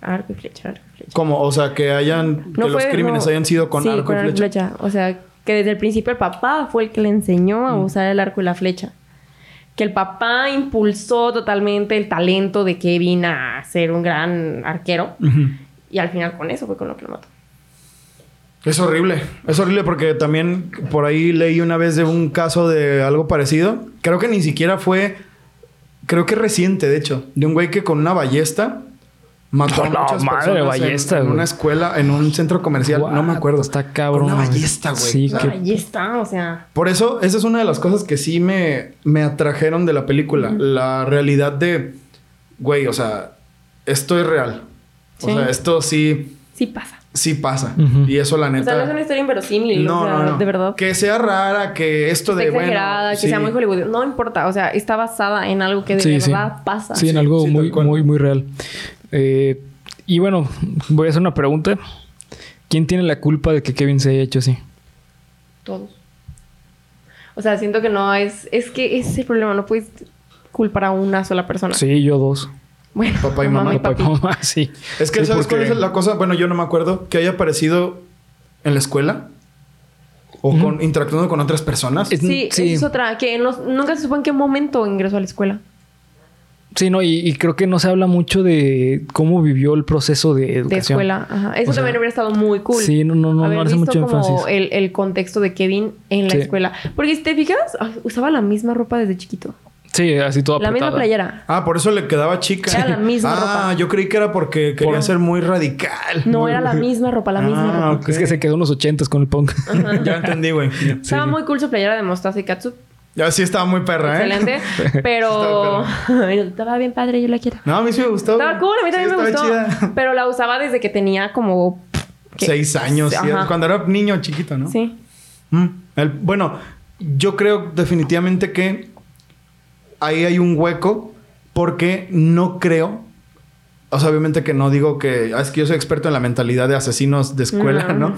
S3: Arco y flecha, arco y flecha.
S2: Como, o sea, que hayan, que los crímenes
S3: no-
S2: hayan sido con
S3: sí,
S2: arco y flecha.
S3: O sea, que desde el principio el papá fue el que le enseñó a usar el arco y la flecha. Que el papá impulsó totalmente el talento de Kevin a ser un gran arquero. Y al final con eso fue con lo que lo mató.
S2: Es horrible. Es horrible porque también por ahí leí una vez de un caso de algo parecido. Creo que ni siquiera fue. Creo que reciente, de hecho. De un güey que con una ballesta mató a muchas
S1: madre,
S2: personas en-
S1: ballesta,
S2: en,
S1: güey.
S2: una escuela, en un centro comercial. no me
S1: What?
S2: acuerdo.
S1: Está cabrón.
S2: Con una ballesta, güey.
S1: Sí,
S2: O sea,
S1: que-
S3: Ahí está, o sea.
S2: Por eso, esa es una de las cosas que sí me, me atrajeron de la película. La realidad de, güey, o sea, esto es real. O
S3: Sí.
S2: sea, esto sí,
S3: Sí pasa.
S2: sí pasa.
S1: Ujú.
S2: Y eso la
S3: O
S2: neta.
S3: sea, no es una historia inverosímil.
S2: no,
S3: o sea,
S2: no, no.
S3: de verdad.
S2: Que sea rara, que esto
S3: Está
S2: de, bueno...
S3: exagerada, que
S2: sí.
S3: sea muy Hollywood. No importa. O sea, está basada en algo que de
S1: Sí, sí.
S3: verdad pasa.
S1: Sí, en algo
S2: sí,
S1: muy, muy, muy real. Eh, y bueno, voy a hacer una pregunta. ¿Quién tiene la culpa de que Kevin se haya hecho así?
S3: Todos. O sea, siento que no es... Es que ese es el problema. No puedes culpar a una sola persona.
S1: Sí, yo dos.
S3: Bueno,
S2: Papá y mamá.
S1: Papá y mamá, <laughs> sí.
S2: Es que,
S1: Sí,
S2: ¿sabes
S1: porque-
S2: cuál es la cosa? Bueno, yo no me acuerdo. Que haya aparecido en la escuela. O con, interactuando con otras personas.
S1: Es-
S3: Sí,
S1: sí.
S3: esa es otra. Que no- nunca se supo en qué momento ingresó a la escuela.
S1: Sí, no, y, y creo que no se habla mucho de cómo vivió el proceso de
S3: De
S1: educación.
S3: escuela. Ajá. Eso
S1: O sea,
S3: también hubiera estado muy cool.
S1: Sí, no, no, no,
S3: Haber
S1: no hace
S3: visto
S1: mucho
S3: como
S1: énfasis.
S3: el, el contexto de Kevin en la
S1: Sí.
S3: escuela. Porque si te fijas, ah, usaba la misma ropa desde chiquito.
S1: Sí, así todo
S3: La misma playera.
S2: Ah, por eso le quedaba chica.
S3: Era la misma
S2: ah,
S3: ropa.
S2: yo creí que era porque quería
S1: Por-
S2: ser muy radical.
S3: No, era la misma ropa, la misma
S2: Ah,
S3: ropa.
S2: ok.
S1: Es que se quedó en los ochentas con el punk. <laughs>
S2: ya entendí, güey.
S3: Estaba
S1: sí.
S3: muy cool su playera de mostaza y katsu.
S2: Ya sí estaba muy perra, ¿eh?
S3: Excelente. <laughs> Pero <laughs> estaba bien padre, yo la quiero.
S2: No, a mí sí me gustó.
S3: Estaba cool, a mí también
S2: Sí,
S3: me gustó.
S2: chida.
S3: Pero la usaba desde que tenía como... ¿qué?
S2: Seis años. sí, cuando era niño chiquito, ¿no?
S3: Sí.
S2: Mm. El- bueno, yo creo definitivamente que ahí hay un hueco porque no creo. O sea, obviamente que no digo que. ah, Es que yo soy experto en la mentalidad de asesinos de escuela. ¿no?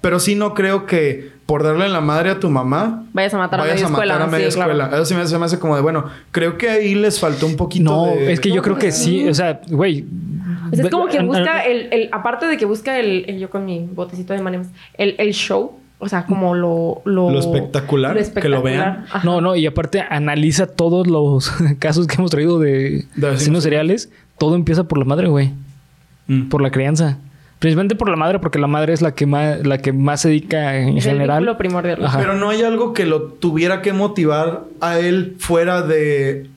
S2: Pero sí no creo que por darle la madre a tu mamá.
S3: Vayas a matar a
S2: vayas
S3: media
S2: a matar
S3: escuela.
S2: a media
S3: sí, claro.
S2: escuela. Eso sí me, se me hace como de, bueno, creo que ahí les faltó un poquito
S1: No,
S2: de...
S1: es que yo creo que sí. O sea, güey.
S3: O sea, es como que busca el, el- aparte de que busca el, el- yo con mi botecito de manemas, el, el show, o sea, como lo, lo,
S2: Lo espectacular, que lo vean.
S3: Ajá.
S1: No, no, y aparte analiza todos los <laughs> casos que hemos traído de,
S2: De asesinos
S1: seriales. Todo empieza por la madre, güey.
S2: Mm.
S1: Por la crianza. Principalmente por la madre, porque la madre es la que más, la que más se dedica en
S3: Es
S1: general.
S3: primordial.
S1: Ajá.
S2: Pero no hay algo que lo tuviera que motivar a él fuera de,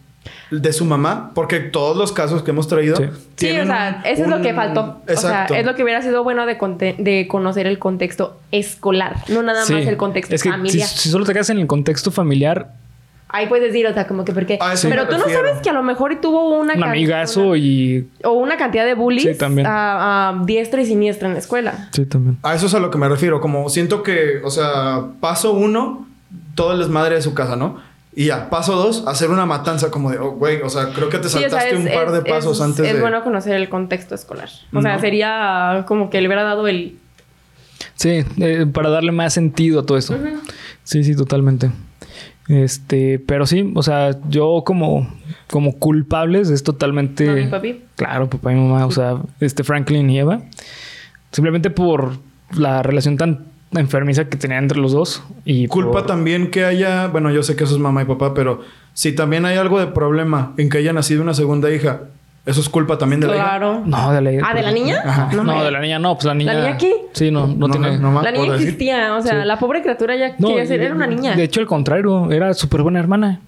S2: de su mamá, porque todos los casos que hemos traído.
S1: Sí.
S3: O sea,
S2: un-
S3: eso es lo que faltó.
S2: Exacto.
S3: O sea, es lo que hubiera sido bueno de, de conocer el contexto escolar, no nada
S1: Sí.
S3: más el contexto
S1: es que si,
S3: familiar.
S1: si solo te quedas en el contexto familiar,
S3: Ahí puedes decir, o sea, como que porque...
S2: A eso
S3: Pero tú no sabes que a lo mejor tuvo una...
S1: un amigazo
S3: una-
S1: y.
S3: O una cantidad de bullies
S1: Sí, también.
S3: a, a diestra y siniestra en la escuela.
S1: Sí, también.
S2: A eso es a lo que me refiero. Como siento que, o sea, paso uno, todo el desmadre de su casa, ¿no? Y ya, paso dos, hacer una matanza como de, oh, güey, o sea, creo que te
S3: Sí, o sea,
S2: saltaste
S3: es-
S2: un par de
S3: es-
S2: pasos
S3: es-
S2: antes
S3: Es
S2: de.
S3: bueno conocer el contexto escolar. O sea,
S2: ¿No?
S3: sería como que le hubiera dado el...
S1: Sí, eh, para darle más sentido a todo esto. Sí, sí, totalmente. Este, pero sí, o sea, yo como, como culpables es totalmente.
S3: Mami, papi.
S1: Claro, papá y mamá, o sea, este Franklin y Eva. Simplemente por la relación tan enfermiza que tenían entre los dos. Y
S2: Culpa
S1: por-
S2: también que haya, bueno, yo sé que eso es mamá y papá, pero si también hay algo de problema en que haya nacido una segunda hija, eso es culpa también de la hija.
S3: Claro.
S1: No, de la
S3: Ah, ¿de la niña?
S2: Ajá.
S1: No,
S3: me-
S1: de la niña no, pues la niña.
S3: niña qué?
S1: Sí, no, no,
S2: No,
S1: tiene.
S2: no, no.
S3: La niña existía, o sea,
S1: Sí.
S3: la pobre criatura ya
S1: No,
S3: quería ser, era una niña.
S1: De hecho, al contrario, era súper buena hermana.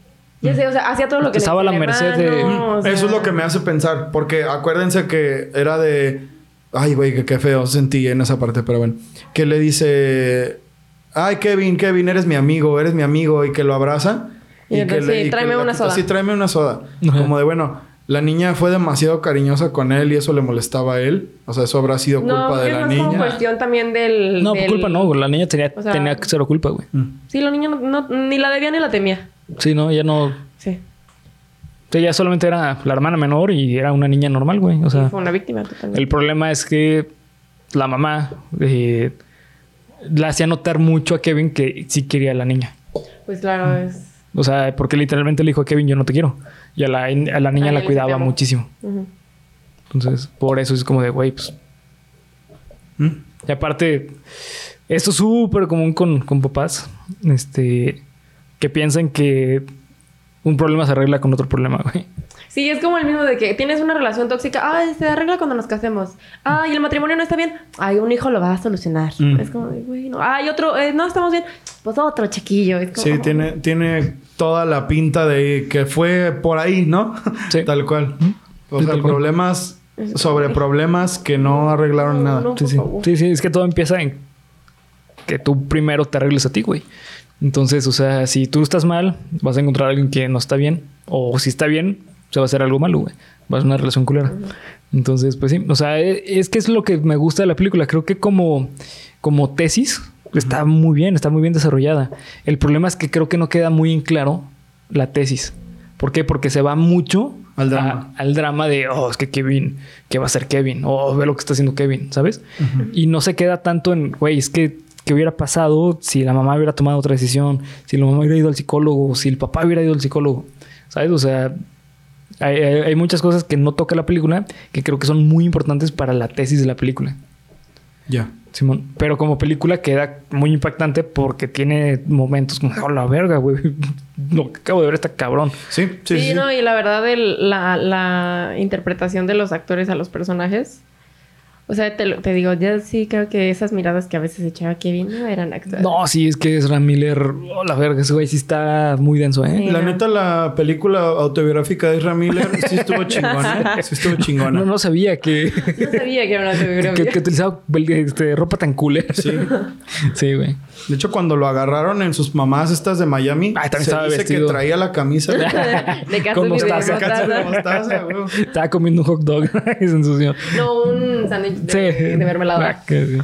S3: ya sé, o sea, hacía todo lo que le
S1: Estaba a la
S3: el
S1: merced de-
S3: hermano, o sea.
S2: Eso es lo que me hace pensar, porque acuérdense que era de. Ay, güey, que qué feo sentí en esa parte, pero bueno. Que le dice. Ay, Kevin, Kevin, eres mi amigo, eres mi amigo, y que lo abraza.
S3: Y entonces, sí,
S2: que
S3: tráeme
S2: la
S3: una soda.
S2: Sí, tráeme una soda.
S1: Ajá.
S2: Como de, bueno, la niña fue demasiado cariñosa con él y eso le molestaba a él. O sea, eso habrá sido
S3: No,
S2: culpa de la niña.
S3: cuestión también del...
S1: No,
S3: del-
S1: culpa no, la niña tenía,
S3: O sea-
S1: tenía cero culpa, güey.
S2: Mm.
S3: Sí, la niña no, no- ni la debía ni la temía.
S1: Sí, no, ella no.
S3: Sí.
S1: Ella solamente era la hermana menor y era una niña normal, güey. O sea,
S3: fue una víctima totalmente.
S1: el problema es que la mamá eh, la hacía notar mucho a Kevin que sí quería a la niña.
S3: Pues claro, es...
S1: O sea, porque literalmente le dijo a Kevin, yo no te quiero. Y a la, a la niña la cuidaba muchísimo. Entonces, por eso es como de, güey, pues.
S2: Mm.
S1: Y aparte, esto es súper común con, con papás. Este. Que piensan que un problema se arregla con otro problema, güey.
S3: Sí, es como el mismo de que tienes una relación tóxica. Ay, se arregla cuando nos casemos. Ay, el matrimonio no está bien. Ay, un hijo lo va a solucionar.
S2: Mm.
S3: Es como de, güey, no. Ay, otro, eh, no estamos bien. Pues otro chiquillo. Es como,
S2: Sí, tiene, tiene toda la pinta de que fue por ahí, ¿no? <laughs>
S1: Sí.
S2: Tal cual. O
S1: Sí,
S2: sea,
S1: cual.
S2: problemas sobre problemas que no arreglaron
S3: No,
S2: nada.
S3: no.
S1: Sí, sí. Sí, sí, es que todo empieza en que tú primero te arregles a ti, güey. Entonces, o sea, si tú estás mal, vas a encontrar a alguien que no está bien. O si está bien, se va a hacer algo malo, güey. Va a ser una relación culera. Entonces, pues sí. O sea, e- es que es lo que me gusta de la película. Creo que como, como tesis está muy bien, está muy bien desarrollada. El problema es que creo que no queda muy en claro la tesis. ¿Por qué? Porque se va mucho
S2: Al drama.
S1: a- al drama de, oh, es que Kevin, ¿qué va a hacer Kevin? O ve lo que está haciendo Kevin, ¿sabes? Y no se queda tanto en, güey, es que, ¿qué hubiera pasado si la mamá hubiera tomado otra decisión? Si la mamá hubiera ido al psicólogo, si el papá hubiera ido al psicólogo, ¿sabes? O sea, hay, hay- hay muchas cosas que no toca la película que creo que son muy importantes para la tesis de la película.
S2: Ya.
S1: Simón. Pero como película queda muy impactante porque tiene momentos como, oh, la verga, güey. <laughs> Lo que acabo de ver está cabrón.
S2: Sí, sí,
S3: Sí,
S2: sí.
S3: no, y la verdad, el- la, la interpretación de los actores a los personajes. O sea, te, lo- te digo, yo sí creo que esas miradas que a veces echaba Kevin no eran actores.
S1: No, sí, es que Ezra Miller, oh, la verga, ese güey sí está muy denso, ¿eh?
S3: Sí.
S2: La neta, la película autobiográfica de Ezra Miller sí estuvo <laughs> chingona. Sí estuvo chingona.
S1: No, no sabía que,
S3: No sabía que era una <laughs>
S1: que,
S3: autobiografía.
S1: que utilizaba este, ropa tan cool.
S2: Sí. <laughs>
S1: Sí, güey.
S2: De hecho, cuando lo agarraron en sus mamás estas de Miami,
S1: Ay, también
S2: se
S1: estaba
S2: dice
S1: vestido.
S2: que traía la camisa <laughs> <laughs> de
S1: Con mostaza.
S3: mostaza.
S2: de mostaza, güey.
S1: Estaba comiendo un hot dog <laughs> y se ensució.
S3: No, un sándwich de,
S1: Sí.
S3: de mermelada.
S1: Ah, que sí.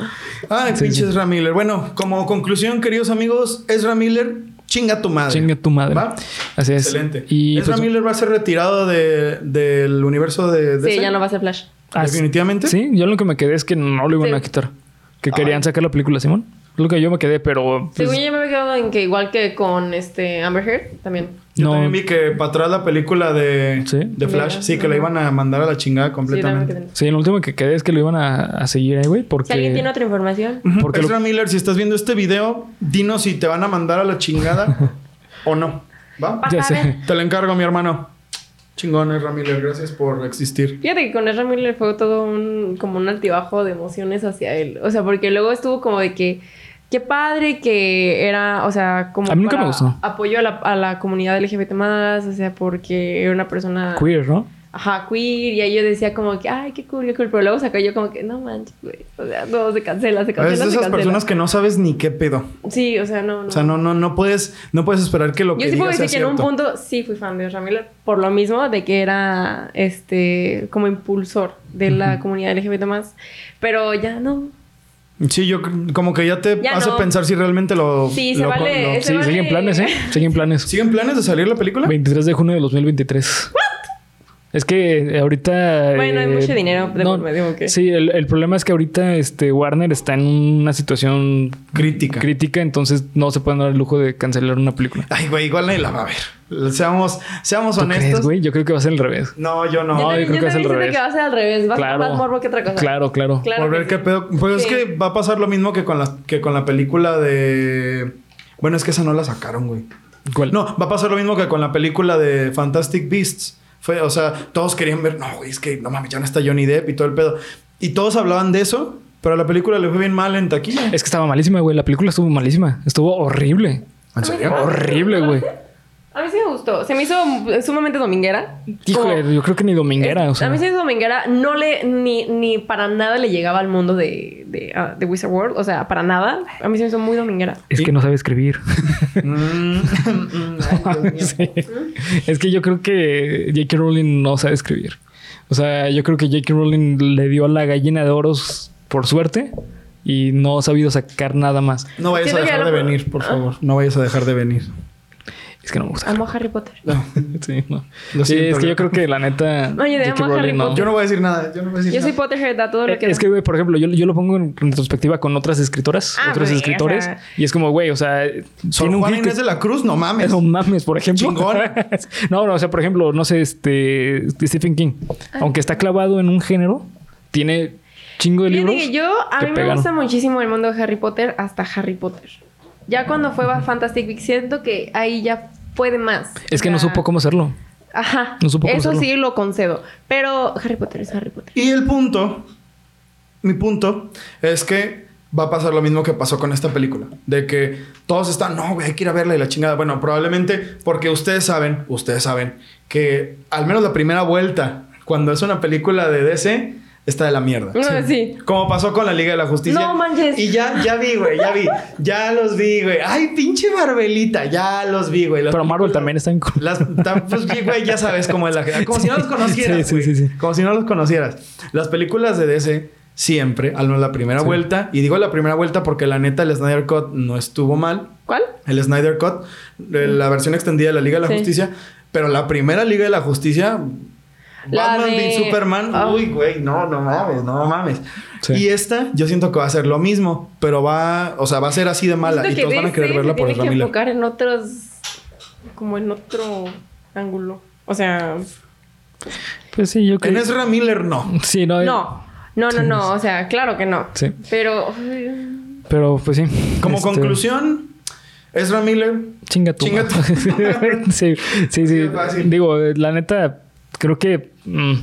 S2: Ay,
S1: Sí,
S2: pinche
S1: sí.
S2: Ezra Miller. Bueno, como conclusión, queridos amigos, Ezra Miller, chinga tu madre.
S1: Chinga tu madre.
S2: ¿Va?
S1: Así es.
S2: Excelente.
S1: Y
S2: Ezra
S1: pues,
S2: Miller va a ser retirado de- del universo de.
S3: Sí, ya no va a ser Flash.
S1: ah,
S2: Definitivamente.
S1: Sí, yo lo que me quedé es que no lo iban
S3: Sí.
S1: a quitar. Que querían sacar la película, Simón. Es lo que yo me quedé, pero. pues,
S3: Según yo me había quedado en que igual que con este Amber Heard, también.
S2: Yo
S1: No.
S2: también vi que para atrás la película de,
S1: Sí.
S2: de Flash, sí, que la iban a mandar a la chingada
S3: Sí,
S2: completamente.
S3: quedé.
S1: Sí, lo último que quedé es que lo iban a, a seguir ahí, güey. Porque.
S3: Si alguien tiene otra información.
S1: Porque lo-
S2: Ezra Miller, si estás viendo este video, dinos si te van a mandar a la chingada <laughs> o no. ¿Va?
S1: Ya sé.
S2: Te la encargo, mi hermano. Chingón, Ezra Miller. Gracias por existir.
S3: Fíjate que con Ezra Miller fue todo un como un altibajo de emociones hacia él. O sea, porque luego estuvo como de que qué padre que era, o sea, como
S1: A mí nunca
S3: para
S1: me gustó.
S3: apoyo a la, a la comunidad LGBT más, o sea, porque era una persona
S1: Queer, ¿no?
S3: ajá, queer, y ahí yo decía como que, ay, qué cool, qué cool, pero luego sacó yo como que, no manches, güey, o sea, no, se cancela, se
S2: Es
S3: cancela,
S2: de
S3: se
S2: esas
S3: cancela.
S2: personas que no sabes ni qué pedo.
S3: Sí, o sea, no, no.
S2: O sea, no, no, no puedes, no puedes esperar que lo
S3: Yo
S2: que
S3: sí puedo decir que en un punto sí fui fan de Ezra Miller por lo mismo de que era este como impulsor de la comunidad LGBT más, pero ya no.
S2: Sí, yo como que ya te
S3: Ya
S2: hace
S3: no.
S2: pensar si realmente lo.
S3: Sí, se
S2: lo-
S3: vale,
S2: lo-
S3: Se
S1: Sí,
S3: vale.
S1: siguen planes, ¿eh? <laughs> Siguen planes.
S2: ¿Siguen planes de salir la película?
S1: 23 de junio de 2023. Es que ahorita.
S3: Bueno, hay
S1: eh,
S3: mucho dinero de por medio.
S1: Sí, el, el problema es que ahorita este, Warner está en una situación
S2: Crítica.
S1: crítica, entonces no se pueden dar el lujo de cancelar una película.
S2: Ay, güey, igual nadie la va a ver. Seamos, seamos
S1: ¿Tú
S2: honestos.
S1: crees, güey? Yo creo que va a ser al revés.
S2: No, yo no.
S1: No, yo
S3: también-
S1: creo que es al
S3: también siento
S1: revés.
S3: que va a ser al revés, va a
S1: Claro.
S3: ser más morbo que otra cosa.
S1: Claro, claro.
S3: Claro
S2: Por ver
S3: sí.
S2: qué pedo. Pues es
S3: Sí.
S2: que va a pasar lo mismo que con la, que con la película de. Bueno, es que esa no la sacaron, güey.
S1: ¿Cuál?
S2: No, va a pasar lo mismo que con la película de Fantastic Beasts. Fue, o sea, todos querían ver, no, güey, es que no mames, ya no está Johnny Depp y todo el pedo. Y todos hablaban de eso, pero a la película le fue bien mal en taquilla.
S1: Es que estaba malísima, güey. La película estuvo malísima. Estuvo horrible.
S2: ¿En serio?
S1: Horrible, güey.
S3: A mí sí me gustó. Se me hizo sumamente dominguera.
S1: Híjole,
S3: Como-
S1: yo creo que ni dominguera. o sea.
S3: A mí sí es dominguera. No le... Ni, ni para nada le llegaba al mundo de, de, ah, de Wizard World. O sea, para nada. A mí sí me hizo muy dominguera.
S1: Es que no sabe escribir.
S2: Mm, mm, ay, Dios <laughs> mío.
S1: Sí. Es que yo creo que J.K. Rowling no sabe escribir. O sea, yo creo que J.K. Rowling le dio a la gallina de oros por suerte y no ha sabido sacar nada más.
S2: No vayas a dejar de venir, por favor. No vayas a dejar de venir.
S1: Es que no me gusta.
S3: Amo Harry Potter.
S2: No. <laughs>
S1: Sí, no.
S2: Lo
S1: Sí,
S2: siento,
S1: es que yo creo que la neta.
S3: Oye, de
S1: J.K.
S3: amo a Harry
S1: Rowling no.
S3: Potter.
S2: Yo no voy a decir nada. Yo no voy a decir
S3: Yo soy
S2: nada.
S3: Potterhead a todo lo que
S1: Es que, güey, por ejemplo, yo, yo lo pongo en retrospectiva con otras escritoras,
S3: Ah,
S1: otros
S3: güey,
S1: escritores,
S3: o sea.
S1: y es como, güey, o sea,
S2: Sor
S1: tiene un
S2: Inés
S1: que-
S2: de la Cruz, no mames.
S1: No mames, por ejemplo.
S2: Chingón. <laughs>
S1: no, no, o sea, por ejemplo, no sé, este Stephen King,
S3: Ah.
S1: aunque está clavado en un género, tiene chingo de libros.
S3: yo, a mí me gusta muchísimo el mundo de Harry Potter hasta Harry Potter. Ya cuando fue a Fantastic Beasts, siento que ahí ya puede más.
S1: Es que no supo cómo hacerlo.
S3: Ajá.
S1: no supo cómo
S3: Eso
S1: hacerlo.
S3: sí lo concedo. Pero Harry Potter es Harry Potter.
S2: Y el punto, mi punto, es que va a pasar lo mismo que pasó con esta película. De que todos están, no, güey, hay que ir a verla y la chingada. Bueno, probablemente porque ustedes saben, ustedes saben que al menos la primera vuelta, cuando es una película de DC, está de la mierda.
S3: No, sí.
S2: Como pasó con la Liga de la Justicia.
S3: No manches.
S2: Y ya, ya vi, güey, ya vi. Ya los vi, güey. Ay, pinche Marvelita, ya los vi, güey.
S1: Pero Marvel también está en...
S2: las, pues, güey, ya sabes cómo es la gente. Como si no los conocieras.
S1: Sí, sí, sí, sí.
S2: Como si no los conocieras. Las películas de DC siempre, al menos la primera
S1: Sí.
S2: vuelta, y digo la primera vuelta porque la neta el Snyder Cut no estuvo mal.
S3: ¿Cuál?
S2: El Snyder Cut, la versión extendida de la Liga de la
S3: Sí.
S2: Justicia, pero la primera Liga de la Justicia. Batman
S3: de-
S2: v Superman,
S3: Ah.
S2: uy, güey, no, no mames, no mames.
S1: Sí.
S2: Y esta, yo siento que va a ser lo mismo, pero va, o sea, va a ser así de mala
S3: Siento
S2: y
S3: que
S2: todos van a querer verla por
S3: tiene
S2: Ezra
S3: que
S2: Miller.
S3: enfocar en otros... Como en otro ángulo. O sea...
S1: Pues sí, yo
S2: En
S1: creo...
S2: Ezra Miller no. <laughs>
S1: Sí, no.
S3: No. No, no, no. O sea, claro que no.
S1: Sí.
S3: Pero...
S1: Pero pues sí.
S2: Como
S1: Este,
S2: conclusión, Ezra Miller
S1: Chinga tu.
S2: Chinga tu- <laughs>
S1: sí, sí, sí. Digo, la neta, creo que. mm,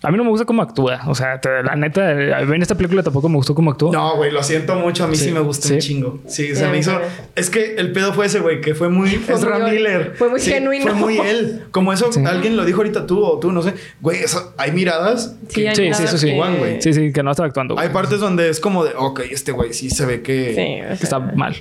S1: a mí no me gusta cómo actúa. O sea, te- la neta, eh, en esta película tampoco me gustó cómo actuó.
S2: No, güey, lo siento mucho. A mí sí,
S1: Sí,
S2: me gusta
S1: sí.
S2: un chingo. Sí, se me hizo. Es que el pedo fue ese, güey, que fue muy
S3: Fue
S2: Ezra
S3: muy-
S2: Miller.
S3: fue muy
S2: Sí,
S3: genuino.
S2: Fue muy él. Como eso,
S1: Sí.
S2: alguien lo dijo ahorita tú o tú, no sé. Güey, eso- hay miradas.
S3: Sí, hay
S1: Sí, eso sí.
S3: que-
S2: Juan, güey.
S1: Sí, sí, que no estaba actuando.
S2: Hay partes donde es como de, ok, este güey sí se ve que.
S1: Que está mal.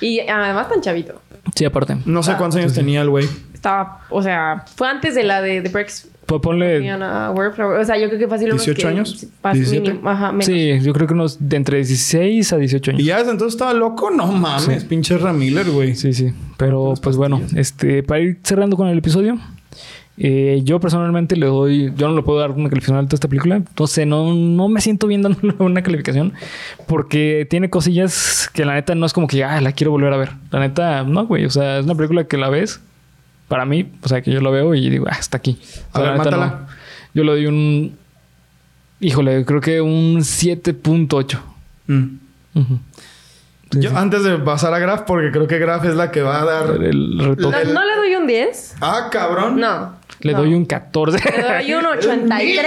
S3: Y además tan chavito.
S1: Sí, aparte.
S2: No sé cuántos años tenía el güey.
S3: Estaba, o sea, fue antes de la de The Breaks.
S1: Pues ponle.
S3: O sea, yo creo que fácil. unos
S2: 18
S3: que-
S2: años,
S3: pas-
S2: 17.
S3: mínimo, Ajá, menos.
S1: Sí, yo creo que unos de entre 16 a 18 años.
S2: Y ya desde entonces estaba loco. No mames, pinche Ramiller, güey.
S1: Sí, sí. Pero pues bueno, este, para ir cerrando con el episodio, eh, yo personalmente le doy, yo no le puedo dar una calificación alta a esta película. No sé, no, no me siento bien dándole <laughs> una calificación porque tiene cosillas que la neta no es como que, ah, la quiero volver a ver. La neta, no, güey. O sea, es una película que la ves, para mí, o sea, que yo la veo y digo, ah, está aquí. O
S2: A ver, mátala.
S1: no. Yo le doy un, híjole, creo que un 7.8.
S2: Mm.
S1: Ujú. Sí,
S2: Yo,
S1: sí.
S2: antes de pasar a Graf, porque creo que Graf es la que va a dar.
S1: El retoque.
S3: No, no le doy un 10.
S2: Ah, cabrón.
S3: No.
S1: Le
S3: no.
S1: doy un 14.
S3: Le doy un <laughs> 83.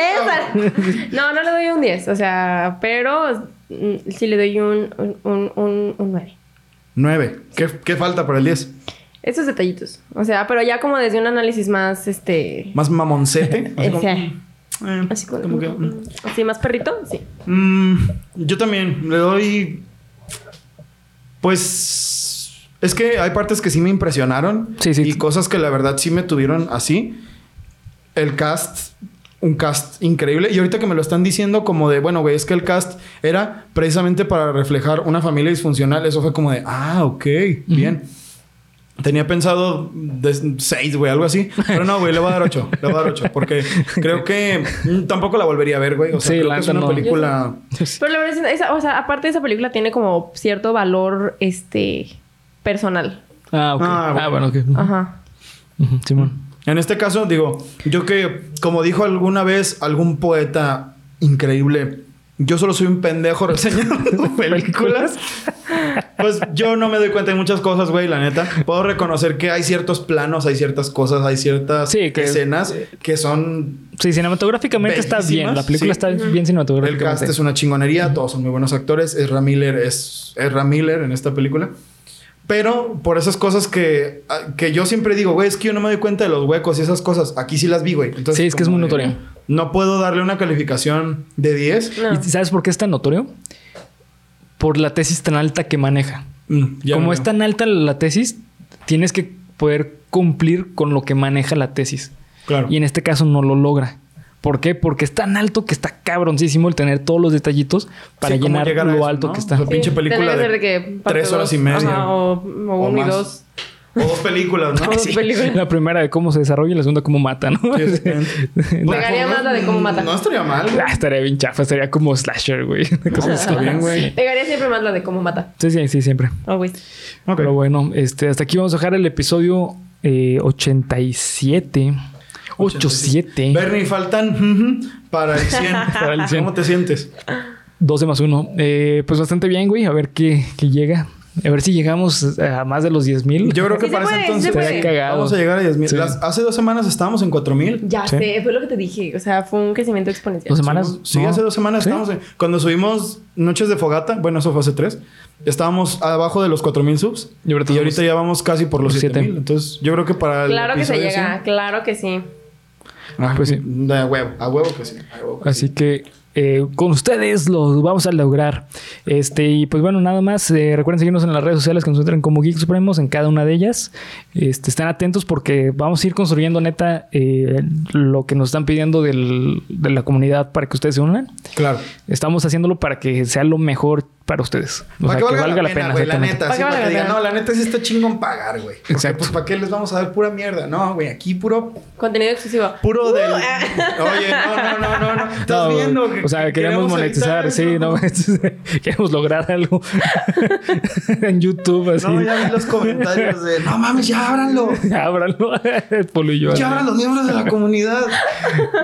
S3: <laughs> no, no le doy un 10. O sea, pero sí le doy un, un, un, un, un 9.
S2: Nueve. ¿Qué, qué falta para el 10?
S3: Esos detallitos. O sea, pero ya como desde un análisis más, este...
S2: Más mamoncete. <laughs> Así como-
S3: ese-
S2: eh,
S3: así como,
S2: como que, mm.
S3: así más perrito, sí.
S2: Mm, yo también le doy. Pues. Es que hay partes que sí me impresionaron.
S1: Sí, sí.
S2: Y cosas que la verdad sí me tuvieron así. El cast. Un cast increíble. Y ahorita que me lo están diciendo, como de, bueno, güey, es que el cast era precisamente para reflejar una familia disfuncional. Eso fue como de, ah, ok, bien. Tenía pensado de 6, güey, algo así. Pero no, güey, le voy a dar 8. Le voy a dar 8. Porque creo que mm, tampoco la volvería a ver, güey. O sea,
S1: Sí,
S2: creo
S1: la
S2: que es
S1: neta
S2: una
S1: no.
S2: película.
S3: Pero la verdad es esa, o sea, aparte de esa película tiene como cierto valor, este, personal.
S1: Ah, ok.
S2: Ah,
S1: Ah,
S2: bueno.
S1: bueno, ok.
S3: Ajá.
S1: Simón.
S2: En este caso, digo, yo que, como dijo alguna vez algún poeta increíble, yo solo soy un pendejo <laughs> reseñando <laughs> películas. Pues yo no me doy cuenta de muchas cosas, güey, la neta. Puedo reconocer que hay ciertos planos, hay ciertas cosas, hay ciertas
S1: Sí, que-
S2: escenas que son...
S1: Sí, cinematográficamente está bien. La película
S2: sí.
S1: está bien
S2: El
S1: cinematográficamente.
S2: cast es una chingonería, todos son muy buenos actores. Ezra Miller es Ezra Miller en esta película. Pero por esas cosas que, ah, que yo siempre digo, güey, es que yo no me doy cuenta de los huecos y esas cosas. Aquí sí las vi, güey. Entonces,
S1: Sí, es que es muy
S2: de,
S1: notorio.
S2: No puedo darle una calificación de 10.
S3: No.
S1: ¿Y sabes por qué es tan notorio? Por la tesis tan alta que maneja.
S2: Mm,
S1: Como
S2: no
S1: es tan alta la tesis, tienes que poder cumplir con lo que maneja la tesis.
S2: Claro.
S1: Y en este caso no lo logra. ¿Por qué? Porque es tan alto que está cabroncísimo el tener todos los detallitos para
S2: Sí, ¿cómo
S1: llenar lo
S2: eso,
S1: alto
S2: no?
S1: que está.
S2: Sea, pinche película de
S3: ser de que
S2: tres horas
S3: dos,
S2: y media.
S3: ajá, o, o
S2: O
S3: uno y
S2: más.
S3: dos.
S2: O dos películas, ¿no? <laughs>
S3: Películas.
S1: La primera de cómo se desarrolla y la segunda cómo mata, ¿no?
S2: Sí. <laughs>
S3: Pegaría más la de cómo mata.
S2: No estaría mal, güey.
S1: Ah, estaría bien chafa, estaría como slasher, güey. <laughs>
S2: Está bien, güey.
S3: Pegaría siempre más la de cómo mata.
S1: Sí, sí, sí, siempre.
S3: Always.
S2: Ok.
S1: Pero bueno, este, hasta aquí vamos a dejar el episodio eh, 87. 87.
S2: Bernie, faltan para el 100. <laughs>
S1: Para el 100.
S2: ¿Cómo te sientes?
S1: 12 más 1. pues bastante bien, güey. A ver qué, qué llega. A ver si llegamos a más de los 10 mil.
S2: Yo creo que
S3: Sí
S2: para ese entonces vamos a llegar a 10 mil.
S1: Sí.
S2: Hace dos semanas estábamos en 4 mil.
S3: Ya
S1: Sí.
S3: sé, fue lo que te dije. O sea, fue un crecimiento exponencial.
S1: Dos semanas.
S2: Sí,
S1: No.
S2: hace dos semanas
S1: ¿Sí?
S2: estábamos en- Cuando subimos Noches de Fogata, bueno, eso fue hace tres. Estábamos abajo de los 4000 subs.
S1: Y ahorita
S2: Y
S1: vamos-
S2: ahorita ya vamos casi por los
S1: Los
S2: 7000.
S1: siete.
S2: Entonces, yo creo que para el.
S3: Claro que se llega,
S2: 100,
S3: claro que sí.
S2: Ah,
S1: Pues sí.
S2: A huevo, a huevo que sí. a huevo que
S1: Así
S2: sí.
S1: que eh, con ustedes lo vamos a lograr. Este, y pues bueno, nada más. eh, recuerden seguirnos en las redes sociales que nos encuentran como Geek Supremos en cada una de ellas. Este, estén atentos porque vamos a ir construyendo neta eh, lo que nos están pidiendo del- de la comunidad para que ustedes se unan.
S2: Claro.
S1: Estamos haciéndolo para que sea lo mejor para ustedes. O
S2: Para
S1: sea,
S2: que valga, la pena, güey, la neta.
S3: Para
S2: sí,
S3: que
S2: para
S3: valga
S2: que
S3: la
S2: digan,
S3: pena.
S2: no, la neta sí está chingón pagar, güey. Porque,
S1: Exacto.
S2: Pues, ¿para qué les vamos a dar pura mierda? No, güey, aquí puro,
S3: Contenido exclusivo.
S2: puro del.
S3: Uh, <laughs>
S2: Oye, no, no, no, no, no. <laughs> Estás
S1: No,
S2: viendo. que-
S1: o sea,
S2: que
S1: queremos monetizar, sí, no, <laughs> queremos lograr algo en YouTube, así.
S2: No, ya vi los comentarios de, no mames, ya ábranlo.
S1: Ábranlo, Polo y yo.
S2: Ya abran los miembros de la comunidad.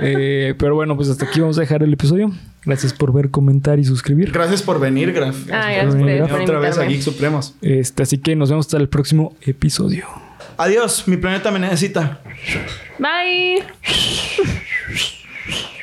S1: Eh, pero bueno, pues hasta aquí vamos a dejar el episodio. Gracias por ver, comentar y suscribir.
S2: Gracias por venir, Graf.
S3: Ah,
S2: Gracias
S3: gracias
S2: por venir otra vez a. Geek Supremos.
S1: Este, así que nos vemos hasta el próximo episodio.
S2: Adiós, mi planeta me necesita.
S3: Bye. <laughs>